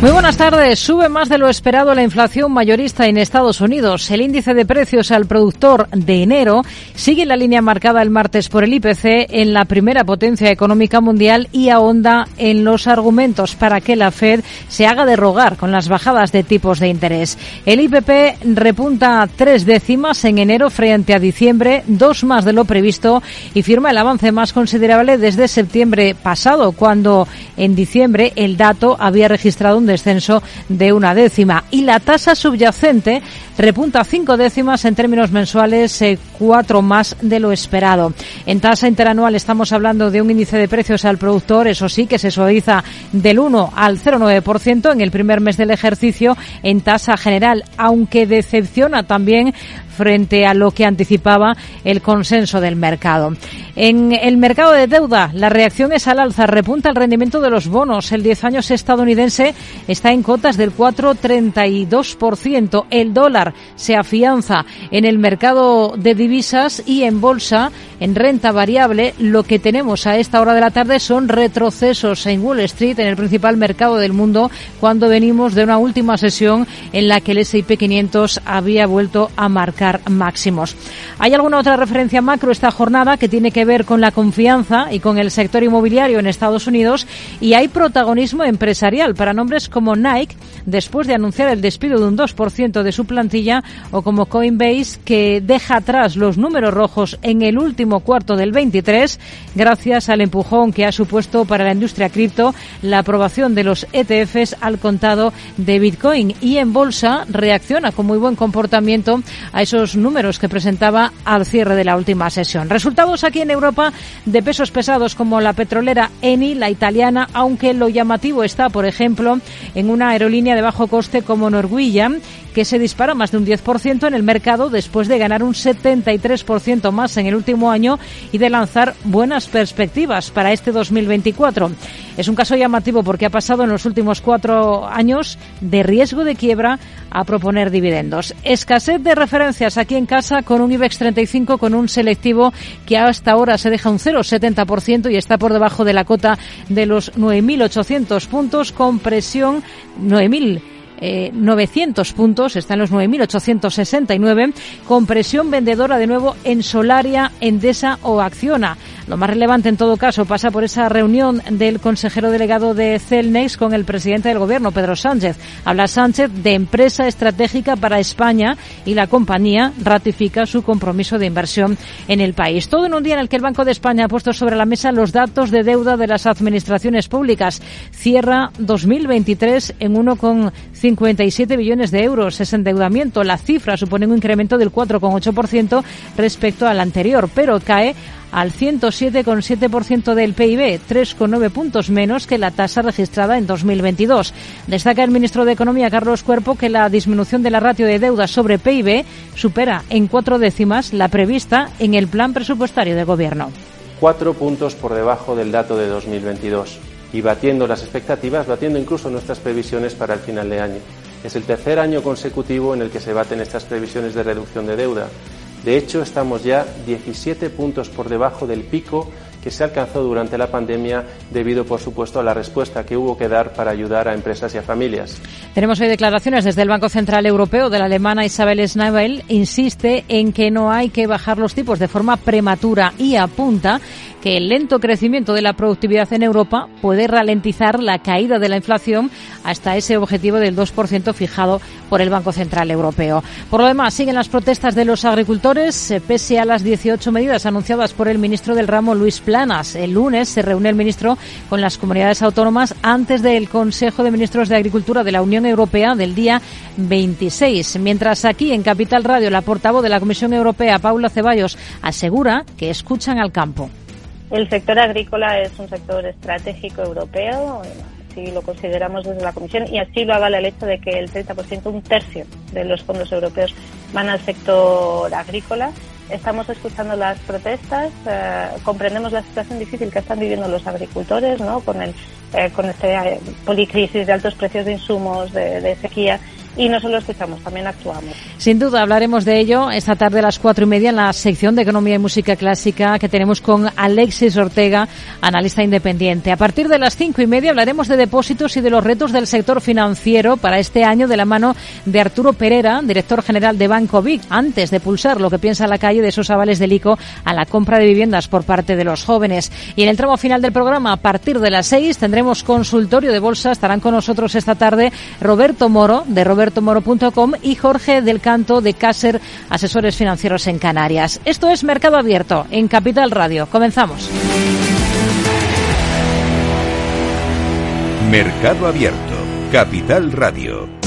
Muy buenas tardes. Sube más de lo esperado la inflación mayorista en Estados Unidos. El índice de precios al productor de enero sigue la línea marcada el martes por el IPC en la primera potencia económica mundial y ahonda en los argumentos para que la Fed se haga derrogar con las bajadas de tipos de interés. El IPP repunta tres décimas en enero frente a diciembre, dos más de lo previsto y firma el avance más considerable desde septiembre pasado, cuando en diciembre el dato había registrado un descenso de una décima. Y la tasa subyacente repunta cinco décimas en términos mensuales, eh, cuatro más de lo esperado. En tasa interanual estamos hablando de un índice de precios al productor, eso sí, que se suaviza del 1 al 0,9% en el primer mes del ejercicio en tasa general, aunque decepciona también frente a lo que anticipaba el consenso del mercado. En el mercado de deuda, la reacción es al alza, repunta el rendimiento de los bonos. El 10 años estadounidense está en cotas del 4,32%. El dólar se afianza en el mercado de divisas y en bolsa, en renta variable. Lo que tenemos a esta hora de la tarde son retrocesos en Wall Street, en el principal mercado del mundo, cuando venimos de una última sesión en la que el S&P 500 había vuelto a marcar máximos. ¿Hay alguna otra referencia macro esta jornada que tiene que ver con la confianza y con el sector inmobiliario en Estados Unidos? Y hay protagonismo empresarial para nombres como Nike, después de anunciar el despido de un 2% de su plantilla, o como Coinbase, que deja atrás los números rojos en el último cuarto del 23, gracias al empujón que ha supuesto para la industria cripto la aprobación de los ETFs al contado de Bitcoin. Y en bolsa reacciona con muy buen comportamiento a esos números que presentaba al cierre de la última sesión. Resultados aquí en Europa de pesos pesados como la petrolera Eni, la italiana, aunque lo llamativo está, por ejemplo, en una aerolínea de bajo coste como Norwegian, que se dispara más de un 10% en el mercado después de ganar un 73% más en el último año y de lanzar buenas perspectivas para este 2024. Es un caso llamativo porque ha pasado en los últimos cuatro años de riesgo de quiebra a proponer dividendos. Escasez de referencias aquí en casa con un IBEX 35 con un selectivo que hasta ahora se deja un 0,70% y está por debajo de la cota de los 9.800 puntos con presión 9.000 eh, 900 puntos, está en los 9.869, con presión vendedora de nuevo en Solaria, Endesa o Acciona. Lo más relevante en todo caso pasa por esa reunión del consejero delegado de Celnex con el presidente del gobierno, Pedro Sánchez. Habla Sánchez de empresa estratégica para España y la compañía ratifica su compromiso de inversión en el país. Todo en un día en el que el Banco de España ha puesto sobre la mesa los datos de deuda de las administraciones públicas. Cierra 2023 en 1,57 billones de euros. Es endeudamiento. La cifra supone un incremento del 4,8% respecto al anterior, pero cae al 107,7% del PIB, 3,9 puntos menos que la tasa registrada en 2022. Destaca el ministro de Economía, Carlos Cuerpo, que la disminución de la ratio de deuda sobre PIB supera en cuatro décimas la prevista en el plan presupuestario del Gobierno. Cuatro puntos por debajo del dato de 2022 y batiendo las expectativas, batiendo incluso nuestras previsiones para el final de año. Es el tercer año consecutivo en el que se baten estas previsiones de reducción de deuda. De hecho, estamos ya 17 puntos por debajo del pico que se alcanzó durante la pandemia debido, por supuesto, a la respuesta que hubo que dar para ayudar a empresas y a familias. Tenemos hoy declaraciones desde el Banco Central Europeo de la alemana Isabel Schnabel. Insiste en que no hay que bajar los tipos de forma prematura y apunta que el lento crecimiento de la productividad en Europa puede ralentizar la caída de la inflación hasta ese objetivo del 2% fijado por el Banco Central Europeo. Por lo demás, siguen las protestas de los agricultores, eh, pese a las 18 medidas anunciadas por el ministro del ramo, Luis Planas. El lunes se reúne el ministro con las comunidades autónomas antes del Consejo de Ministros de Agricultura de la Unión Europea del día 26. Mientras aquí en Capital Radio la portavoz de la Comisión Europea, Paula Ceballos, asegura que escuchan al campo. El sector agrícola es un sector estratégico europeo, así lo consideramos desde la Comisión, y así lo avala el hecho de que el 30%, un tercio de los fondos europeos van al sector agrícola. Estamos escuchando las protestas, eh, comprendemos la situación difícil que están viviendo los agricultores, ¿no? Con el eh, con este policrisis de altos precios de insumos, de, de sequía y no solo escuchamos, también actuamos. Sin duda hablaremos de ello esta tarde a las cuatro y media en la sección de Economía y Música Clásica que tenemos con Alexis Ortega, analista independiente. A partir de las cinco y media hablaremos de depósitos y de los retos del sector financiero para este año de la mano de Arturo Pereira, director general de Banco Vic, antes de pulsar lo que piensa la calle de esos avales del ICO a la compra de viviendas por parte de los jóvenes. Y en el tramo final del programa, a partir de las seis, tendremos consultorio de bolsa. Estarán con nosotros esta tarde Roberto Moro, de Roberto robertomoro.com y Jorge del Canto de Caser Asesores Financieros en Canarias. Esto es Mercado Abierto en Capital Radio. Comenzamos. Mercado Abierto, Capital Radio.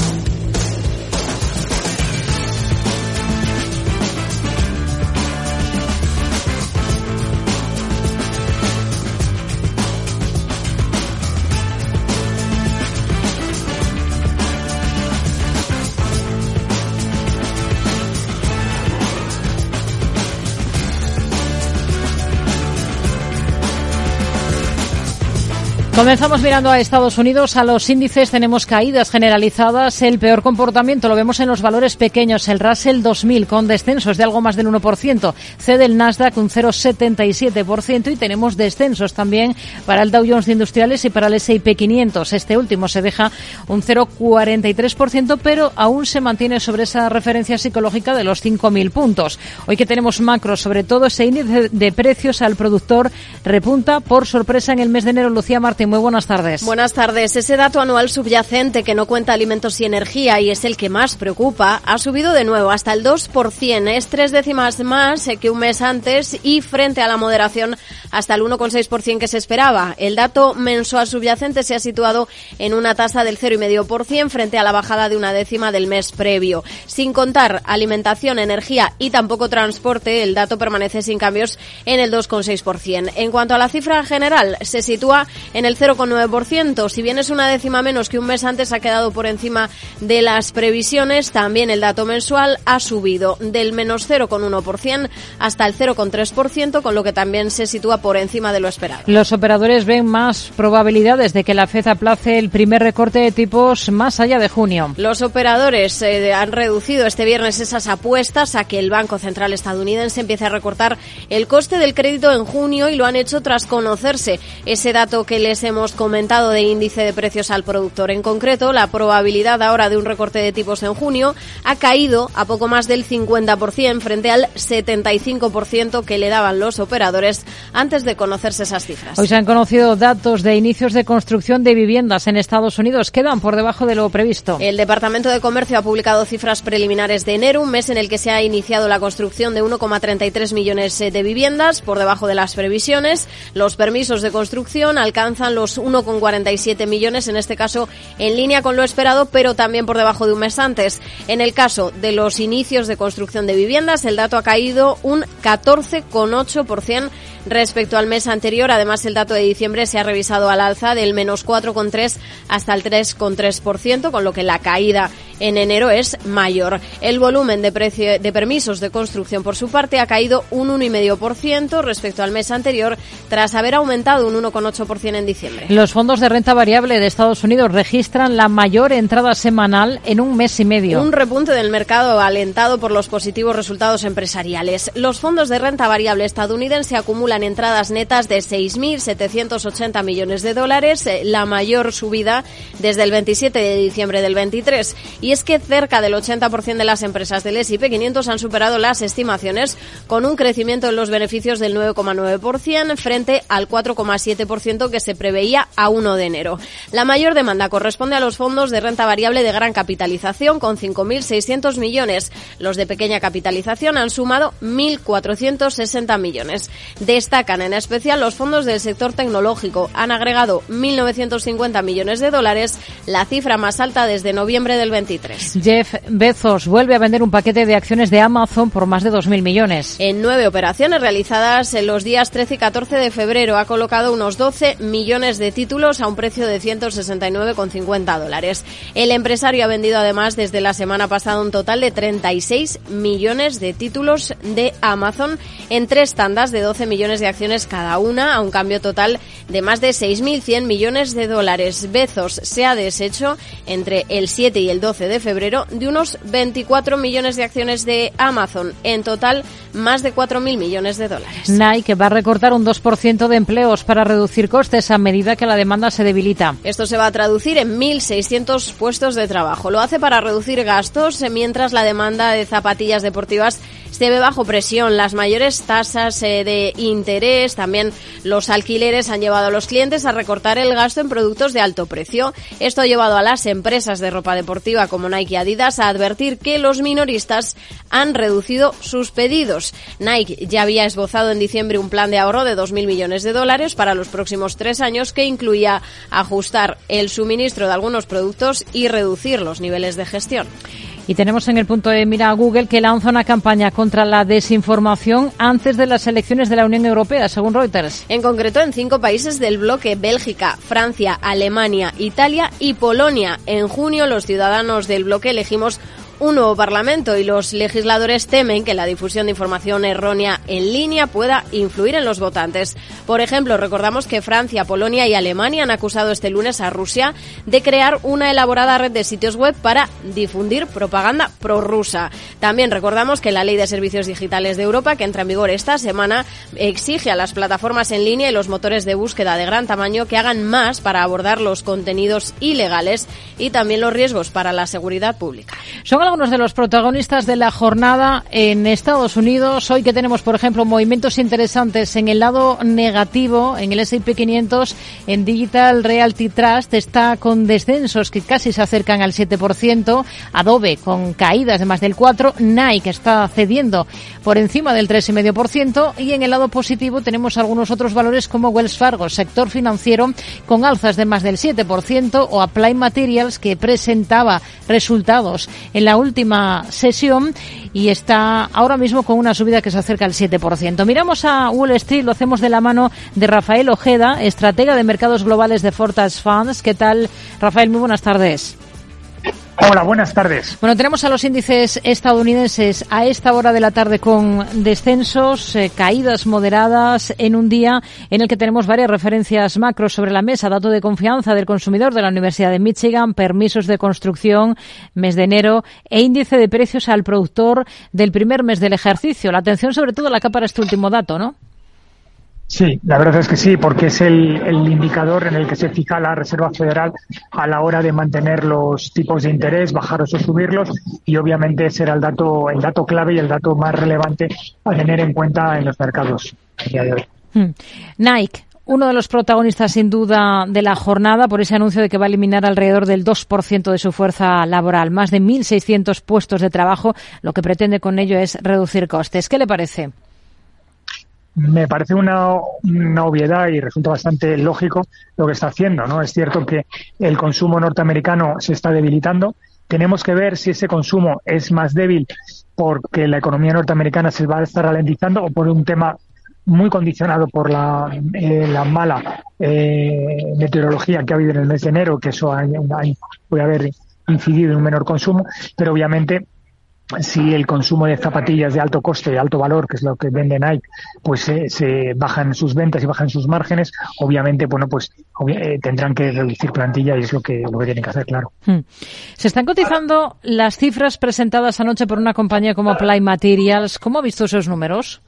Comenzamos mirando a Estados Unidos. A los índices tenemos caídas generalizadas. El peor comportamiento lo vemos en los valores pequeños. El Russell 2000 con descensos de algo más del 1%. Cede el Nasdaq un 0,77% y tenemos descensos también para el Dow Jones de Industriales y para el S&P 500. Este último se deja un 0,43%, pero aún se mantiene sobre esa referencia psicológica de los 5.000 puntos. Hoy que tenemos macros, sobre todo ese índice de precios al productor repunta por sorpresa en el mes de enero. Lucía Martín muy buenas tardes. Buenas tardes. Ese dato anual subyacente que no cuenta alimentos y energía y es el que más preocupa, ha subido de nuevo hasta el 2%. Es tres décimas más que un mes antes y frente a la moderación hasta el 1,6% que se esperaba. El dato mensual subyacente se ha situado en una tasa del 0,5% frente a la bajada de una décima del mes previo. Sin contar alimentación, energía y tampoco transporte, el dato permanece sin cambios en el 2,6%. En cuanto a la cifra general, se sitúa en el 0,9%. Si bien es una décima menos que un mes antes, ha quedado por encima de las previsiones. También el dato mensual ha subido del menos 0,1% hasta el 0,3%, con lo que también se sitúa por encima de lo esperado. Los operadores ven más probabilidades de que la FED aplace el primer recorte de tipos más allá de junio. Los operadores eh, han reducido este viernes esas apuestas a que el Banco Central estadounidense empiece a recortar el coste del crédito en junio y lo han hecho tras conocerse ese dato que les hemos comentado de índice de precios al productor. En concreto, la probabilidad ahora de un recorte de tipos en junio ha caído a poco más del 50% frente al 75% que le daban los operadores antes de conocerse esas cifras. Hoy se han conocido datos de inicios de construcción de viviendas en Estados Unidos. Quedan por debajo de lo previsto. El Departamento de Comercio ha publicado cifras preliminares de enero, un mes en el que se ha iniciado la construcción de 1,33 millones de viviendas, por debajo de las previsiones. Los permisos de construcción alcanzan los 1,47 millones, en este caso en línea con lo esperado, pero también por debajo de un mes antes. En el caso de los inicios de construcción de viviendas, el dato ha caído un 14,8% respecto al mes anterior. Además, el dato de diciembre se ha revisado al alza del menos 4,3 hasta el 3,3%, con lo que la caída en enero es mayor. El volumen de, precio, de permisos de construcción, por su parte, ha caído un 1,5% respecto al mes anterior, tras haber aumentado un 1,8% en diciembre. Los fondos de renta variable de Estados Unidos registran la mayor entrada semanal en un mes y medio. Un repunte del mercado alentado por los positivos resultados empresariales. Los fondos de renta variable estadounidense acumulan entradas netas de 6.780 millones de dólares, eh, la mayor subida desde el 27 de diciembre del 23 y es que cerca del 80% de las empresas del S&P 500 han superado las estimaciones con un crecimiento en los beneficios del 9,9% frente al 4,7% que se preveía a 1 de enero. La mayor demanda corresponde a los fondos de renta variable de gran capitalización con 5.600 millones. Los de pequeña capitalización han sumado 1.460 millones. Destacan en especial los fondos del sector tecnológico. Han agregado 1.950 millones de dólares, la cifra más alta desde noviembre del 20 Jeff Bezos vuelve a vender un paquete de acciones de Amazon por más de 2.000 millones. En nueve operaciones realizadas en los días 13 y 14 de febrero ha colocado unos 12 millones de títulos a un precio de 169,50 dólares. El empresario ha vendido además desde la semana pasada un total de 36 millones de títulos de Amazon en tres tandas de 12 millones de acciones cada una, a un cambio total de más de 6.100 millones de dólares. Bezos se ha deshecho entre el 7 y el 12 de febrero de unos 24 millones de acciones de Amazon. En total, más de 4.000 millones de dólares. Nike va a recortar un 2% de empleos para reducir costes a medida que la demanda se debilita. Esto se va a traducir en 1.600 puestos de trabajo. Lo hace para reducir gastos mientras la demanda de zapatillas deportivas se ve bajo presión. Las mayores tasas eh, de interés, también los alquileres han llevado a los clientes a recortar el gasto en productos de alto precio. Esto ha llevado a las empresas de ropa deportiva como Nike y Adidas a advertir que los minoristas han reducido sus pedidos. Nike ya había esbozado en diciembre un plan de ahorro de 2.000 millones de dólares para los próximos tres años que incluía ajustar el suministro de algunos productos y reducir los niveles de gestión. Y tenemos en el punto de mira a Google que lanza una campaña contra la desinformación antes de las elecciones de la Unión Europea, según Reuters. En concreto, en cinco países del bloque, Bélgica, Francia, Alemania, Italia y Polonia. En junio, los ciudadanos del bloque elegimos un nuevo Parlamento y los legisladores temen que la difusión de información errónea en línea pueda influir en los votantes. Por ejemplo, recordamos que Francia, Polonia y Alemania han acusado este lunes a Rusia de crear una elaborada red de sitios web para difundir propaganda prorrusa. También recordamos que la Ley de Servicios Digitales de Europa, que entra en vigor esta semana, exige a las plataformas en línea y los motores de búsqueda de gran tamaño que hagan más para abordar los contenidos ilegales y también los riesgos para la seguridad pública algunos de los protagonistas de la jornada en Estados Unidos. Hoy que tenemos, por ejemplo, movimientos interesantes en el lado negativo, en el S&P 500, en Digital Realty Trust está con descensos que casi se acercan al 7%, Adobe con caídas de más del 4%, Nike está cediendo por encima del 3,5% y en el lado positivo tenemos algunos otros valores como Wells Fargo, sector financiero, con alzas de más del 7% o Applied Materials que presentaba resultados en la última sesión y está ahora mismo con una subida que se acerca al 7%. Miramos a Wall Street, lo hacemos de la mano de Rafael Ojeda, estratega de mercados globales de Fortas Funds. ¿Qué tal, Rafael? Muy buenas tardes. Hola, buenas tardes. Bueno, tenemos a los índices estadounidenses a esta hora de la tarde con descensos, eh, caídas moderadas en un día en el que tenemos varias referencias macro sobre la mesa, dato de confianza del consumidor de la Universidad de Michigan, permisos de construcción, mes de enero e índice de precios al productor del primer mes del ejercicio. La atención sobre todo la capa para este último dato, ¿no? Sí, la verdad es que sí, porque es el, indicador en el que se fija la Reserva Federal a la hora de mantener los tipos de interés, bajarlos o subirlos, y obviamente será el dato, el dato clave y el dato más relevante a tener en cuenta en los mercados día de hoy. Nike, uno de los protagonistas sin duda de la jornada por ese anuncio de que va a eliminar alrededor del 2% de su fuerza laboral, más de 1.600 puestos de trabajo. Lo que pretende con ello es reducir costes. ¿Qué le parece? Me parece una, una, obviedad y resulta bastante lógico lo que está haciendo. ¿no? Es cierto que el consumo norteamericano se está debilitando. Tenemos que ver si ese consumo es más débil porque la economía norteamericana se va a estar ralentizando o por un tema muy condicionado por la, eh, la mala eh, meteorología que ha habido en el mes de enero, que eso puede haber incidido en un menor consumo, pero obviamente si el consumo de zapatillas de alto coste y alto valor, que es lo que vende Nike, pues se bajan sus ventas y bajan sus márgenes, obviamente, bueno, pues eh, tendrán que reducir plantilla y es lo que, lo que tienen que hacer, claro. Hmm. Se están cotizando las cifras presentadas anoche por una compañía como Apply Materials. ¿Cómo ha visto esos números?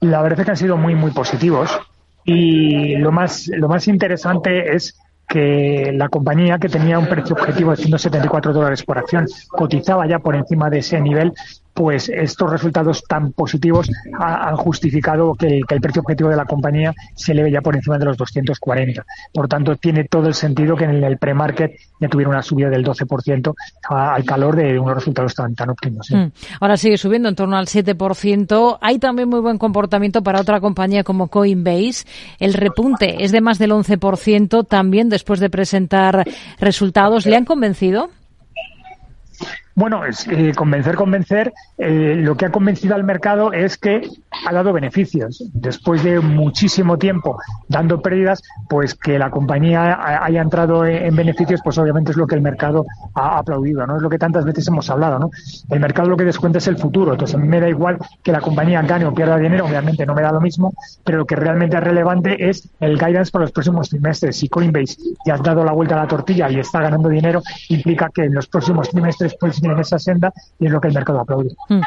La verdad es que han sido muy, muy positivos. Y lo más, lo más interesante es que la compañía, que tenía un precio objetivo de 174 dólares por acción, cotizaba ya por encima de ese nivel pues estos resultados tan positivos han justificado que el, precio objetivo de la compañía se eleve ya por encima de los 240. Por tanto, tiene todo el sentido que en el pre-market ya tuviera una subida del 12% al calor de unos resultados tan, tan óptimos. Mm. Ahora sigue subiendo en torno al 7%. Hay también muy buen comportamiento para otra compañía como Coinbase. El repunte es de más del 11% también después de presentar resultados. ¿Le han convencido? Bueno, es, eh, convencer, convencer. Eh, lo que ha convencido al mercado es que ha dado beneficios. Después de muchísimo tiempo dando pérdidas, pues que la compañía haya entrado en beneficios, pues obviamente es lo que el mercado ha aplaudido, ¿no? Es lo que tantas veces hemos hablado, ¿no? El mercado lo que descuenta es el futuro. Entonces a mí me da igual que la compañía gane o pierda dinero, obviamente no me da lo mismo, pero lo que realmente es relevante es el guidance para los próximos trimestres. Si Coinbase ya ha dado la vuelta a la tortilla y está ganando dinero, implica que en los próximos trimestres seguir en esa senda y es lo que el mercado aplaude. Hmm.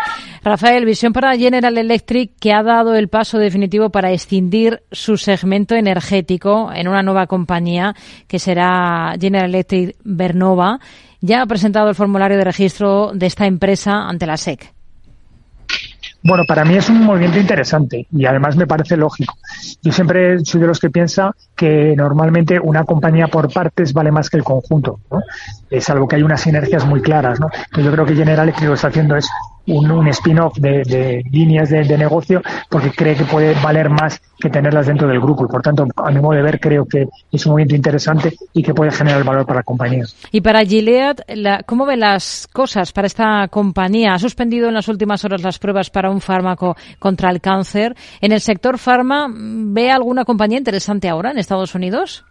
Rafael, visión para General Electric que ha dado el paso definitivo para escindir su segmento energético en una nueva compañía que será General Electric Bernova. Ya ha presentado el formulario de registro de esta empresa ante la SEC. Bueno, para mí es un movimiento interesante y además me parece lógico. Yo siempre soy de los que piensa que normalmente una compañía por partes vale más que el conjunto, ¿no? Es algo que hay unas sinergias muy claras, ¿no? yo creo que General Electric lo está haciendo es un, spin-off de, líneas de, negocio porque cree que puede valer más que tenerlas dentro del grupo y por tanto a mi modo de ver creo que es un movimiento interesante y que puede generar valor para la compañía. Y para Gilead, ¿cómo ve las cosas para esta compañía? Ha suspendido en las últimas horas las pruebas para un fármaco contra el cáncer. ¿En el sector farma ve alguna compañía interesante ahora en Estados Unidos?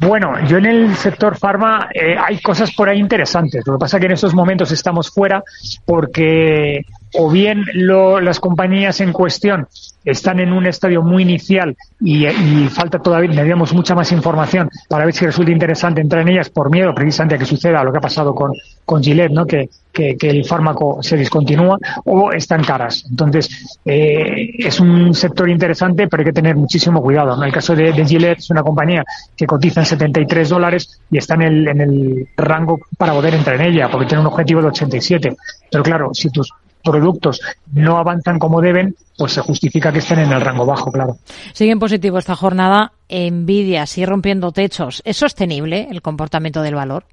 Bueno, yo en el sector farma eh, hay cosas por ahí interesantes. Lo que pasa es que en estos momentos estamos fuera porque o bien las compañías en cuestión están en un estadio muy inicial y, falta todavía, necesitamos mucha más información para ver si resulta interesante entrar en ellas por miedo precisamente a que suceda lo que ha pasado con, con Gillette, ¿no? que, que, el fármaco se discontinúa o están caras. Entonces, eh, es un sector interesante, pero hay que tener muchísimo cuidado. En el caso de, de, Gillette, es una compañía que cotiza en 73 dólares y está en el, en el rango para poder entrar en ella, porque tiene un objetivo de 87. Pero claro, si tus productos no avanzan como deben, pues se justifica que estén en el rango bajo, claro. Sigue en positivo esta jornada. Envidia, sigue rompiendo techos. ¿Es sostenible el comportamiento del valor?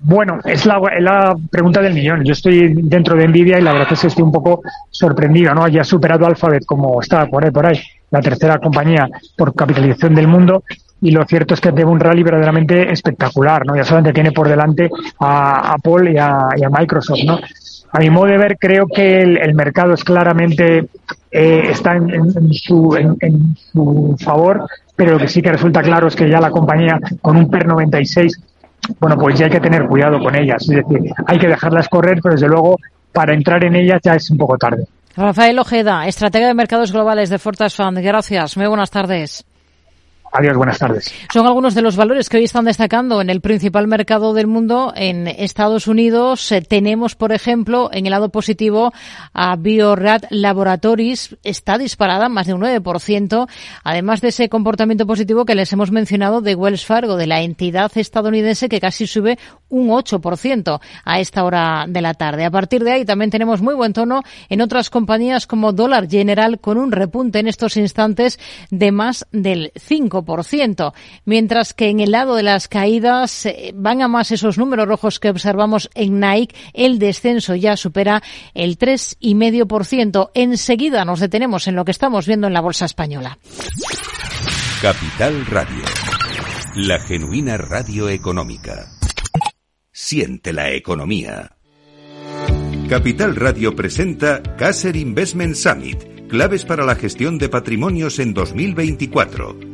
Bueno, es la, la, pregunta del millón. Yo estoy dentro de Nvidia y la verdad es que estoy un poco sorprendido, ¿no? Ya ha superado Alphabet como está por ahí, por ahí, la tercera compañía por capitalización del mundo y lo cierto es que tiene un rally verdaderamente espectacular, ¿no? Ya solamente tiene por delante a Apple y a, y a Microsoft, ¿no? A mi modo de ver, creo que el, mercado es claramente eh, está en, su, en, su favor, pero lo que sí que resulta claro es que ya la compañía con un PER 96, bueno, pues ya hay que tener cuidado con ellas. Es decir, hay que dejarlas correr, pero desde luego para entrar en ellas ya es un poco tarde. Rafael Ojeda, estratega de mercados globales de Fortas Fund. Gracias. Muy buenas tardes. Adiós, buenas tardes. Son algunos de los valores que hoy están destacando en el principal mercado del mundo. En Estados Unidos eh, tenemos, por ejemplo, en el lado positivo a Biorad Laboratories. Está disparada más de un 9%, además de ese comportamiento positivo que les hemos mencionado de Wells Fargo, de la entidad estadounidense que casi sube un 8% a esta hora de la tarde. A partir de ahí también tenemos muy buen tono en otras compañías como Dollar General con un repunte en estos instantes de más del 5% mientras que en el lado de las caídas eh, van a más esos números rojos que observamos en Nike, el descenso ya supera el 3,5%. Enseguida nos detenemos en lo que estamos viendo en la bolsa española. Capital Radio, la genuina radio económica. Siente la economía. Capital Radio presenta Caser Investment Summit, claves para la gestión de patrimonios en 2024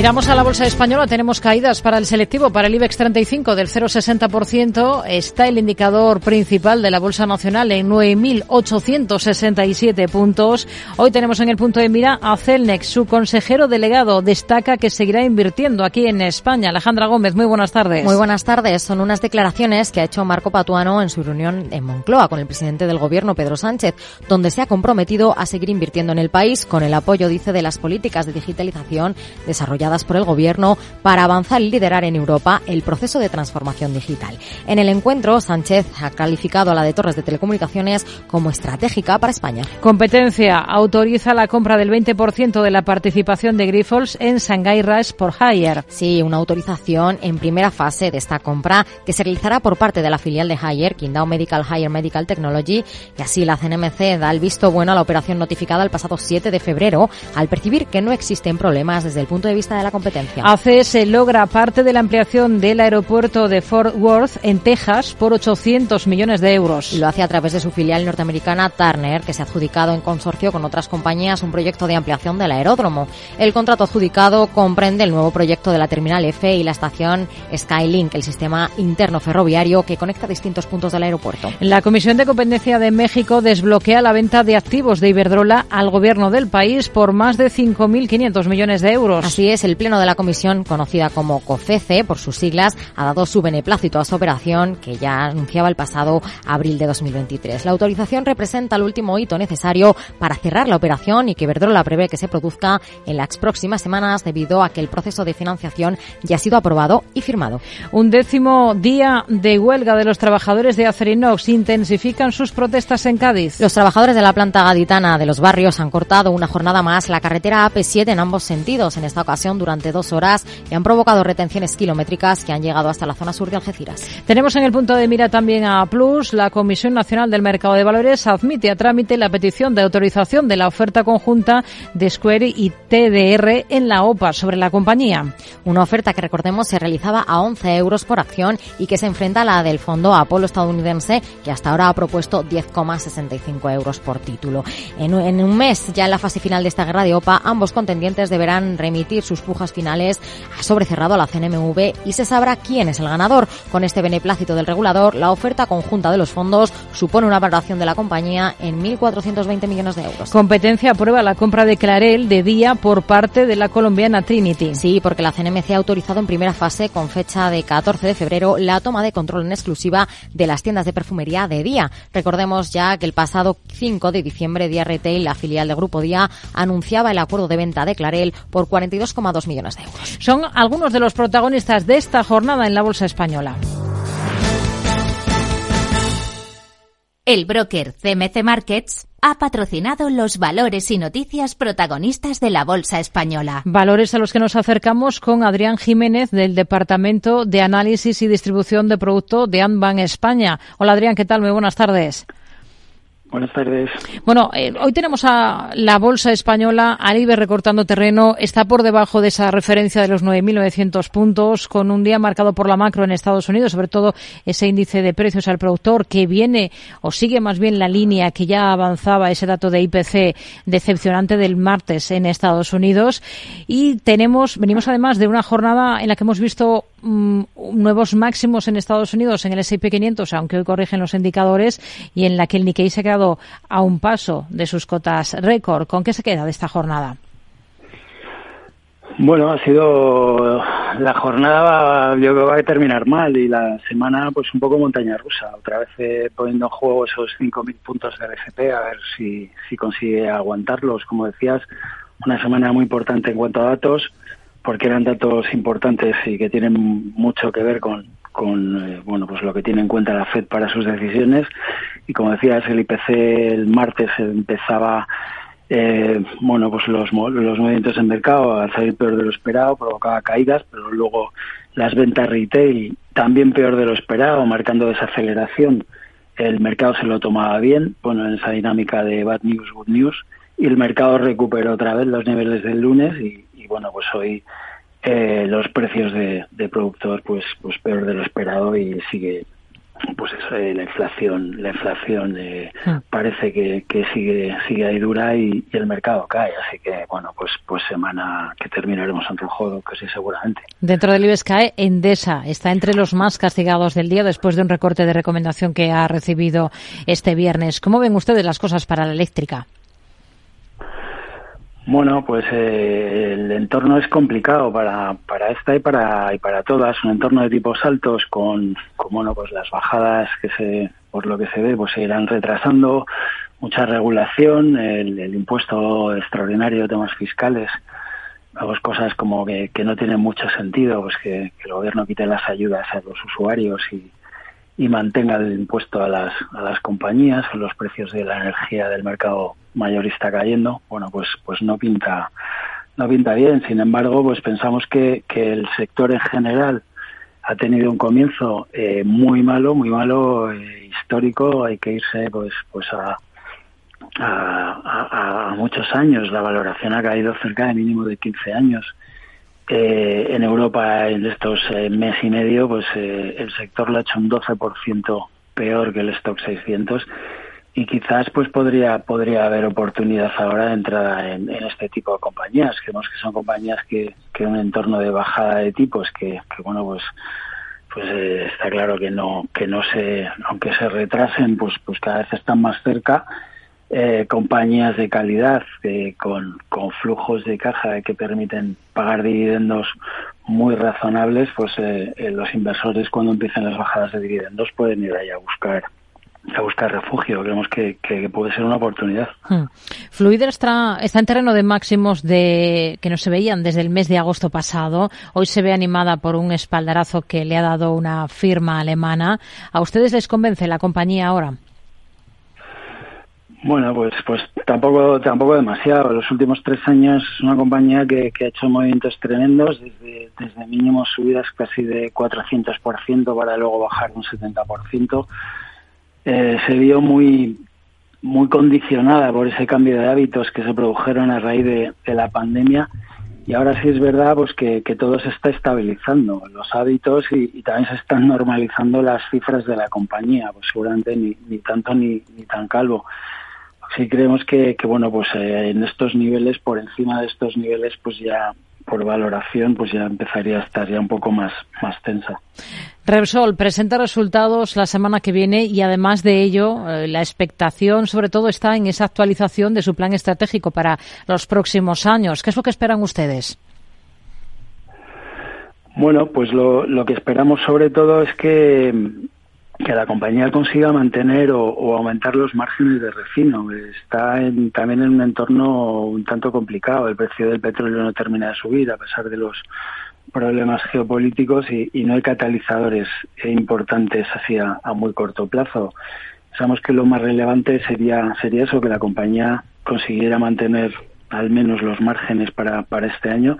Miramos a la bolsa española, tenemos caídas para el selectivo, para el IBEX 35 del 0,60%. Está el indicador principal de la bolsa nacional en 9.867 puntos. Hoy tenemos en el punto de mira a Celnex. Su consejero delegado destaca que seguirá invirtiendo aquí en España. Alejandra Gómez, muy buenas tardes. Muy buenas tardes. Son unas declaraciones que ha hecho Marco Patuano en su reunión en Moncloa con el presidente del gobierno, Pedro Sánchez, donde se ha comprometido a seguir invirtiendo en el país con el apoyo, dice, de las políticas de digitalización desarrolladas por el Gobierno para avanzar y liderar en Europa el proceso de transformación digital. En el encuentro, Sánchez ha calificado a la de Torres de Telecomunicaciones como estratégica para España. Competencia autoriza la compra del 20% de la participación de Grifols en Shanghai Rush por Haier. Sí, una autorización en primera fase de esta compra que se realizará por parte de la filial de Haier, Qingdao Medical Haier Medical Technology, y así la CNMC da el visto bueno a la operación notificada el pasado 7 de febrero al percibir que no existen problemas desde el punto de vista de la competencia. ACS logra parte de la ampliación del aeropuerto de Fort Worth en Texas por 800 millones de euros. Lo hace a través de su filial norteamericana Turner, que se ha adjudicado en consorcio con otras compañías un proyecto de ampliación del aeródromo. El contrato adjudicado comprende el nuevo proyecto de la Terminal F y la estación Skylink, el sistema interno ferroviario que conecta distintos puntos del aeropuerto. La Comisión de Competencia de México desbloquea la venta de activos de Iberdrola al gobierno del país por más de 5.500 millones de euros. Así es, el Pleno de la Comisión, conocida como COFECE por sus siglas, ha dado su beneplácito a esta operación que ya anunciaba el pasado abril de 2023. La autorización representa el último hito necesario para cerrar la operación y que Verdrola prevé que se produzca en las próximas semanas debido a que el proceso de financiación ya ha sido aprobado y firmado. Un décimo día de huelga de los trabajadores de Acerinox intensifican sus protestas en Cádiz. Los trabajadores de la planta gaditana de los barrios han cortado una jornada más la carretera AP7 en ambos sentidos. En esta ocasión durante dos horas y han provocado retenciones kilométricas que han llegado hasta la zona sur de Algeciras. Tenemos en el punto de mira también a Plus. La Comisión Nacional del Mercado de Valores admite a trámite la petición de autorización de la oferta conjunta de Square y TDR en la OPA sobre la compañía. Una oferta que recordemos se realizaba a 11 euros por acción y que se enfrenta a la del fondo Apolo estadounidense que hasta ahora ha propuesto 10,65 euros por título. En, en un mes, ya en la fase final de esta guerra de OPA, ambos contendientes deberán remitir sus pujas finales ha sobrecerrado a la CNMV y se sabrá quién es el ganador. Con este beneplácito del regulador, la oferta conjunta de los fondos supone una valoración de la compañía en 1.420 millones de euros. Competencia aprueba la compra de Clarel de día por parte de la colombiana Trinity. Sí, porque la CNMC ha autorizado en primera fase, con fecha de 14 de febrero, la toma de control en exclusiva de las tiendas de perfumería de día. Recordemos ya que el pasado 5 de diciembre, Día Retail, la filial del Grupo Día, anunciaba el acuerdo de venta de Clarel por 42,2 millones de euros. Son algunos de los protagonistas de esta jornada en la Bolsa Española. El broker CMC Markets ha patrocinado los valores y noticias protagonistas de la Bolsa Española. Valores a los que nos acercamos con Adrián Jiménez del Departamento de Análisis y Distribución de Producto de Anban España. Hola Adrián, ¿qué tal? Muy buenas tardes. Buenas tardes. Bueno, eh, hoy tenemos a la bolsa española, al IBE recortando terreno, está por debajo de esa referencia de los 9.900 puntos, con un día marcado por la macro en Estados Unidos, sobre todo ese índice de precios al productor que viene o sigue más bien la línea que ya avanzaba ese dato de IPC decepcionante del martes en Estados Unidos. Y tenemos, venimos además de una jornada en la que hemos visto mm, nuevos máximos en Estados Unidos en el S&P 500, aunque hoy corrigen los indicadores, y en la que el Nikkei se ha quedado a un paso de sus cotas récord. ¿Con qué se queda de esta jornada? Bueno, ha sido la jornada, yo creo que va a terminar mal y la semana pues un poco montaña rusa, otra vez eh, poniendo en juego esos 5.000 puntos del FP a ver si, si consigue aguantarlos, como decías, una semana muy importante en cuanto a datos, porque eran datos importantes y que tienen mucho que ver con, con eh, bueno pues lo que tiene en cuenta la Fed para sus decisiones. Y como decías el IPC el martes empezaba eh, bueno pues los los movimientos en mercado a salir peor de lo esperado provocaba caídas pero luego las ventas retail también peor de lo esperado marcando desaceleración. El mercado se lo tomaba bien, bueno, en esa dinámica de bad news, good news, y el mercado recuperó otra vez los niveles del lunes y, bueno, pues hoy eh, los precios de, de productos pues pues peor de lo esperado y sigue pues eso, eh, la inflación, la inflación eh, hmm. parece que, que, sigue sigue ahí dura y, el mercado cae, así que bueno, pues pues semana que terminaremos en rojo casi seguramente. Dentro del IBEX cae Endesa, está entre los más castigados del día después de un recorte de recomendación que ha recibido este viernes. ¿Cómo ven ustedes las cosas para la eléctrica? Bueno, pues eh, el entorno es complicado para, para esta y para y para todas. Un entorno de tipos altos con, con bueno, pues las bajadas que se, por lo que se ve, pues se irán retrasando. Mucha regulación, el, el impuesto extraordinario de temas fiscales, pues cosas como que, que no tienen mucho sentido, pues que, que el gobierno quite las ayudas a los usuarios y, y mantenga el impuesto a las, a las compañías, los precios de la energía del mercado mayorista cayendo, bueno, pues, pues no pinta, no pinta bien. Sin embargo, pues pensamos que, que el sector en general ha tenido un comienzo eh, muy malo, muy malo, eh, histórico. Hay que irse, pues, pues a, a, a, muchos años. La valoración ha caído cerca de mínimo de 15 años. Eh, en Europa en estos eh, mes y medio, pues eh, el sector lo ha hecho un 12% peor que el stock 600 y quizás pues podría podría haber oportunidad ahora de entrada en, este tipo de compañías. Creemos que son compañías que, que un entorno de bajada de tipos que, que bueno pues pues está claro que no que no se aunque se retrasen pues pues cada vez están más cerca eh, compañías de calidad con, con, flujos de caja que permiten pagar dividendos muy razonables, pues eh, eh, los inversores cuando empiecen las bajadas de dividendos pueden ir ahí a buscar a buscar refugio. Creemos que, que puede ser una oportunidad. Hmm. Fluider está, está en terreno de máximos de que no se veían desde el mes de agosto pasado. Hoy se ve animada por un espaldarazo que le ha dado una firma alemana. ¿A ustedes les convence la compañía ahora? Bueno, pues pues tampoco tampoco demasiado. Los últimos tres años es una compañía que, que ha hecho movimientos tremendos, desde, desde mínimos subidas casi de 400% para luego bajar un 70%. Eh, se vio muy muy condicionada por ese cambio de hábitos que se produjeron a raíz de, la pandemia y ahora sí es verdad pues que, que todo se está estabilizando los hábitos y, y, también se están normalizando las cifras de la compañía pues seguramente ni, ni tanto ni, ni tan calvo sí creemos que, que bueno, pues eh, en estos niveles, por encima de estos niveles, pues ya por valoración, pues ya empezaría a estar ya un poco más, más tensa. Repsol presenta resultados la semana que viene y además de ello, eh, la expectación sobre todo está en esa actualización de su plan estratégico para los próximos años. ¿Qué es lo que esperan ustedes? Bueno, pues lo, lo que esperamos sobre todo es que que la compañía consiga mantener o, aumentar los márgenes de refino. Está también en un entorno un tanto complicado. El precio del petróleo no termina de subir a pesar de los problemas geopolíticos y, no hay catalizadores importantes así a, muy corto plazo. Sabemos que lo más relevante sería, sería eso, que la compañía consiguiera mantener al menos los márgenes para, para este año.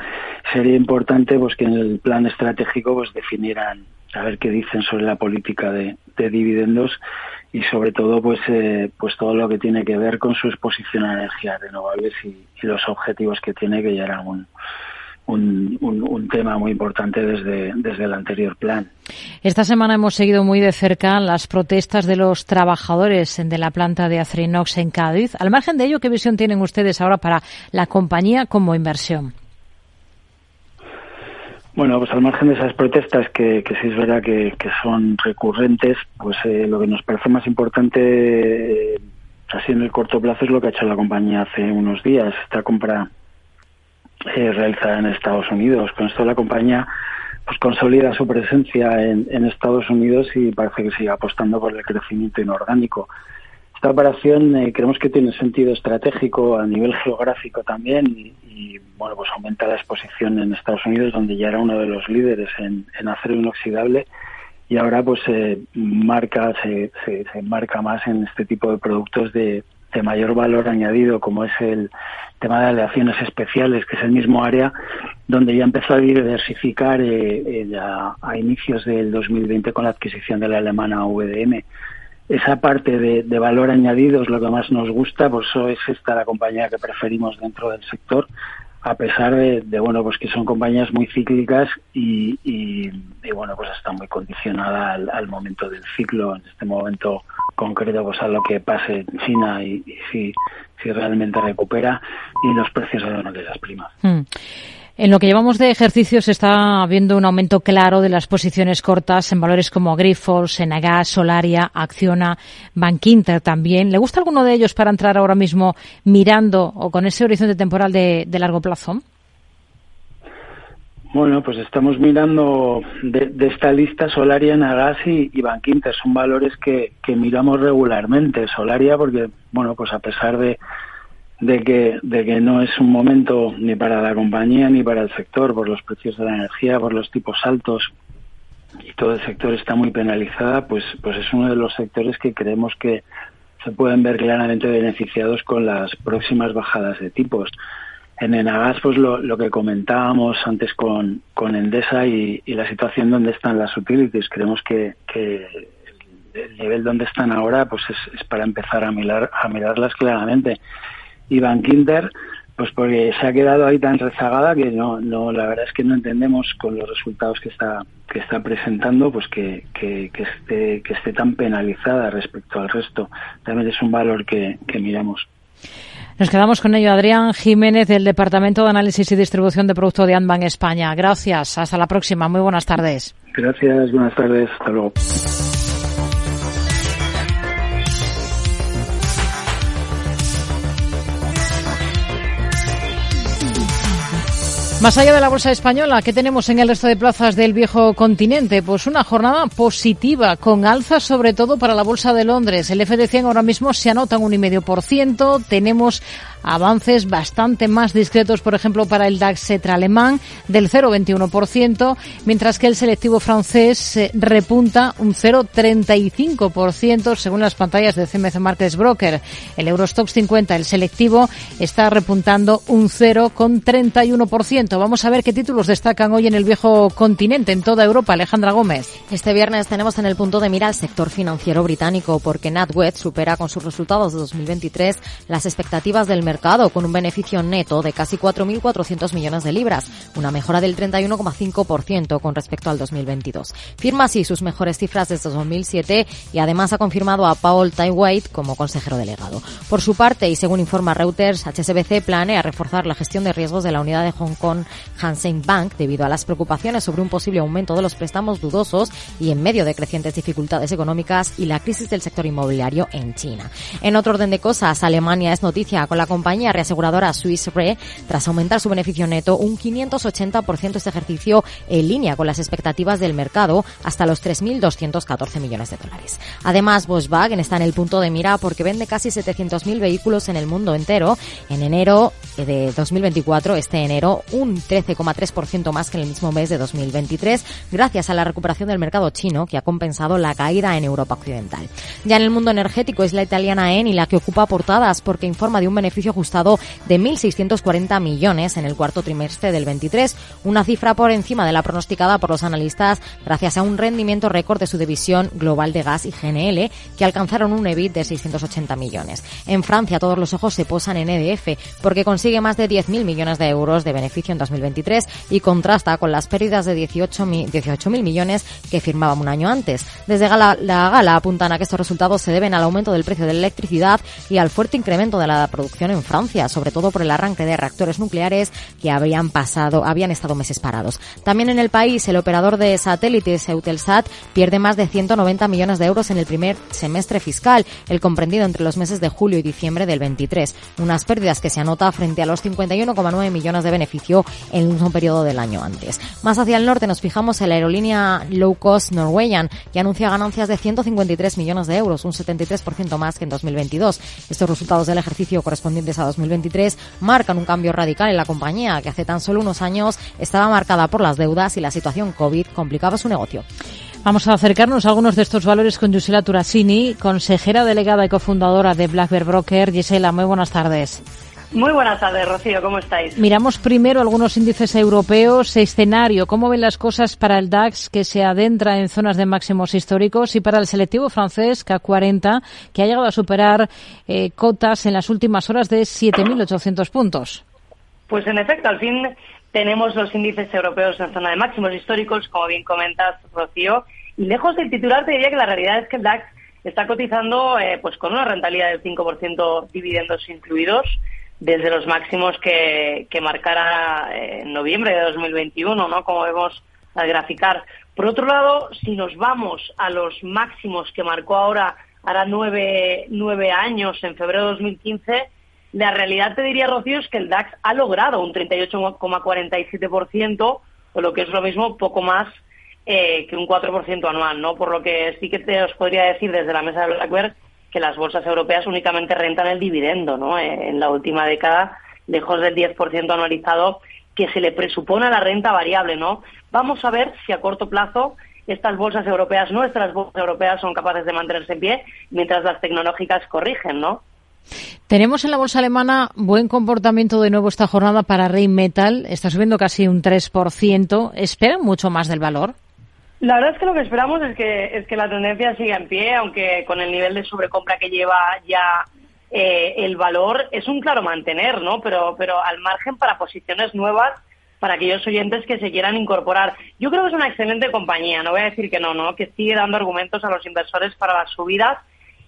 Sería importante pues que en el plan estratégico pues definieran a ver qué dicen sobre la política de, dividendos y sobre todo pues eh, pues todo lo que tiene que ver con su exposición a energías renovables y, los objetivos que tiene que ya eran un, un, un, tema muy importante desde, desde el anterior plan. Esta semana hemos seguido muy de cerca las protestas de los trabajadores de la planta de Acerinox en Cádiz. Al margen de ello, ¿qué visión tienen ustedes ahora para la compañía como inversión? Bueno, pues al margen de esas protestas que, que sí es verdad que, son recurrentes, pues eh, lo que nos parece más importante eh, así en el corto plazo es lo que ha hecho la compañía hace unos días, esta compra eh, realizada en Estados Unidos. Con esto la compañía pues consolida su presencia en, en Estados Unidos y parece que sigue apostando por el crecimiento inorgánico. Esta operación eh, creemos que tiene sentido estratégico a nivel geográfico también y, bueno pues aumenta la exposición en Estados Unidos donde ya era uno de los líderes en, acero inoxidable y ahora pues se marca se, se, marca más en este tipo de productos de, de mayor valor añadido como es el tema de aleaciones especiales que es el mismo área donde ya empezó a diversificar eh, eh, a, a inicios del 2020 con la adquisición de la alemana VDM esa parte de, valor añadido es lo que más nos gusta, por eso es esta la compañía que preferimos dentro del sector, a pesar de, bueno, pues que son compañías muy cíclicas y, y, bueno, pues está muy condicionada al, momento del ciclo, en este momento concreto, pues a lo que pase en China y, si, si realmente recupera y los precios de las primas. Hmm. En lo que llevamos de ejercicio se está viendo un aumento claro de las posiciones cortas en valores como Grifols, Enagas, Solaria, Acciona, Bankinter también. ¿Le gusta alguno de ellos para entrar ahora mismo mirando o con ese horizonte temporal de, largo plazo? Bueno, pues estamos mirando de, esta lista Solaria, Nagas y, y Bankinter. Son valores que, que miramos regularmente. Solaria porque, bueno, pues a pesar de, de que, de que no es un momento ni para la compañía ni para el sector por los precios de la energía, por los tipos altos. Y todo el sector está muy penalizada, pues, pues es uno de los sectores que creemos que se pueden ver claramente beneficiados con las próximas bajadas de tipos. En Enagas, pues lo, lo que comentábamos antes con, con Endesa y, la situación donde están las utilities, creemos que, que el nivel donde están ahora pues es, es para empezar a mirar a mirarlas claramente Iván Kinder, pues porque se ha quedado ahí tan rezagada que no, no, la verdad es que no entendemos con los resultados que está, que está presentando, pues que, que, que esté, que esté tan penalizada respecto al resto. También es un valor que, que miramos. Nos quedamos con ello. Adrián Jiménez, del Departamento de Análisis y Distribución de Producto de Anban España. Gracias. Hasta la próxima. Muy buenas tardes. Gracias. Buenas tardes. Hasta luego. Más allá de la bolsa española, ¿qué tenemos en el resto de plazas del viejo continente? Pues una jornada positiva, con alzas sobre todo para la bolsa de Londres. El FD100 ahora mismo se anota un 1,5%. Tenemos avances bastante más discretos, por ejemplo, para el DAX cetra alemán del 0,21%, mientras que el selectivo francés eh, repunta un 0,35% según las pantallas de CMC Markets Broker. El Eurostox 50, el selectivo, está repuntando un 0,31%. Vamos a ver qué títulos destacan hoy en el viejo continente, en toda Europa. Alejandra Gómez. Este viernes tenemos en el punto de mira al sector financiero británico porque NatWest supera con sus resultados de 2023 las expectativas del mercado mercado con un beneficio neto de casi 4.400 millones de libras, una mejora del 31,5% con respecto al 2022. Firma así sus mejores cifras desde 2007 y además ha confirmado a Paul Taiwait como consejero delegado. Por su parte, y según informa Reuters, HSBC planea reforzar la gestión de riesgos de la unidad de Hong Kong Hansen Bank debido a las preocupaciones sobre un posible aumento de los préstamos dudosos y en medio de crecientes dificultades económicas y la crisis del sector inmobiliario en China. En otro orden de cosas, Alemania es noticia con la compañía reaseguradora Swiss Re, tras aumentar su beneficio neto un 580% este ejercicio en línea con las expectativas del mercado hasta los 3.214 millones de dólares. Además, Volkswagen está en el punto de mira porque vende casi 700.000 vehículos en el mundo entero. En enero de 2024, este enero, un 13,3% más que en el mismo mes de 2023, gracias a la recuperación del mercado chino que ha compensado la caída en Europa Occidental. Ya en el mundo energético es la italiana Eni la que ocupa portadas porque informa de un beneficio ajustado de 1.640 millones en el cuarto trimestre del 23, una cifra por encima de la pronosticada por los analistas gracias a un rendimiento récord de su división global de gas y GNL que alcanzaron un EBIT de 680 millones. En Francia todos los ojos se posan en EDF porque consigue más de 10.000 millones de euros de beneficio en 2023 y contrasta con las pérdidas de 18.000 18 millones que firmaban un año antes. Desde la Gala apuntan a que estos resultados se deben al aumento del precio de la electricidad y al fuerte incremento de la producción en Francia, sobre todo por el arranque de reactores nucleares que habían pasado, habían estado meses parados. También en el país, el operador de satélites Eutelsat pierde más de 190 millones de euros en el primer semestre fiscal, el comprendido entre los meses de julio y diciembre del 23, unas pérdidas que se anota frente a los 51,9 millones de beneficio en mismo periodo del año antes. Más hacia el norte nos fijamos en la aerolínea low cost Norwegian, que anuncia ganancias de 153 millones de euros, un 73% más que en 2022. Estos resultados del ejercicio correspondientes a 2023 marcan un cambio radical en la compañía, que hace tan solo unos años estaba marcada por las deudas y la situación COVID complicaba su negocio. Vamos a acercarnos a algunos de estos valores con Gisela Turasini, consejera delegada y cofundadora de Black Bear Broker. Gisela, muy buenas tardes. Muy buenas tardes, Rocío, ¿cómo estáis? Miramos primero algunos índices europeos, escenario, ¿cómo ven las cosas para el DAX que se adentra en zonas de máximos históricos y para el selectivo francés CAC 40 que ha llegado a superar eh, cotas en las últimas horas de 7.800 puntos? Pues en efecto, al fin tenemos los índices europeos en zona de máximos históricos, como bien comentas, Rocío, y lejos del titular te diría que la realidad es que el DAX está cotizando eh, pues con una rentabilidad del 5% dividendos incluidos desde los máximos que, que marcara eh, en noviembre de 2021, ¿no? Como vemos al graficar. Por otro lado, si nos vamos a los máximos que marcó ahora, hará nueve, nueve años, en febrero de 2015, la realidad te diría, Rocío, es que el DAX ha logrado un 38,47%, o lo que es lo mismo, poco más eh, que un 4% anual, ¿no? Por lo que sí que te os podría decir desde la mesa de Blackbird que las bolsas europeas únicamente rentan el dividendo, ¿no? Eh, en la última década, lejos del 10% anualizado que se le presupone a la renta variable, ¿no? Vamos a ver si a corto plazo estas bolsas europeas, nuestras bolsas europeas, son capaces de mantenerse en pie, mientras las tecnológicas corrigen, ¿no? Tenemos en la bolsa alemana buen comportamiento de nuevo esta jornada para Rheinmetall. Está subiendo casi un 3%. ¿Esperan mucho más del valor? La verdad es que lo que esperamos es que, es que la tendencia siga en pie, aunque con el nivel de sobrecompra que lleva ya eh, el valor es un claro mantener, ¿no? Pero, pero al margen para posiciones nuevas para aquellos oyentes que se quieran incorporar. Yo creo que es una excelente compañía, no voy a decir que no, ¿no? Que sigue dando argumentos a los inversores para las subidas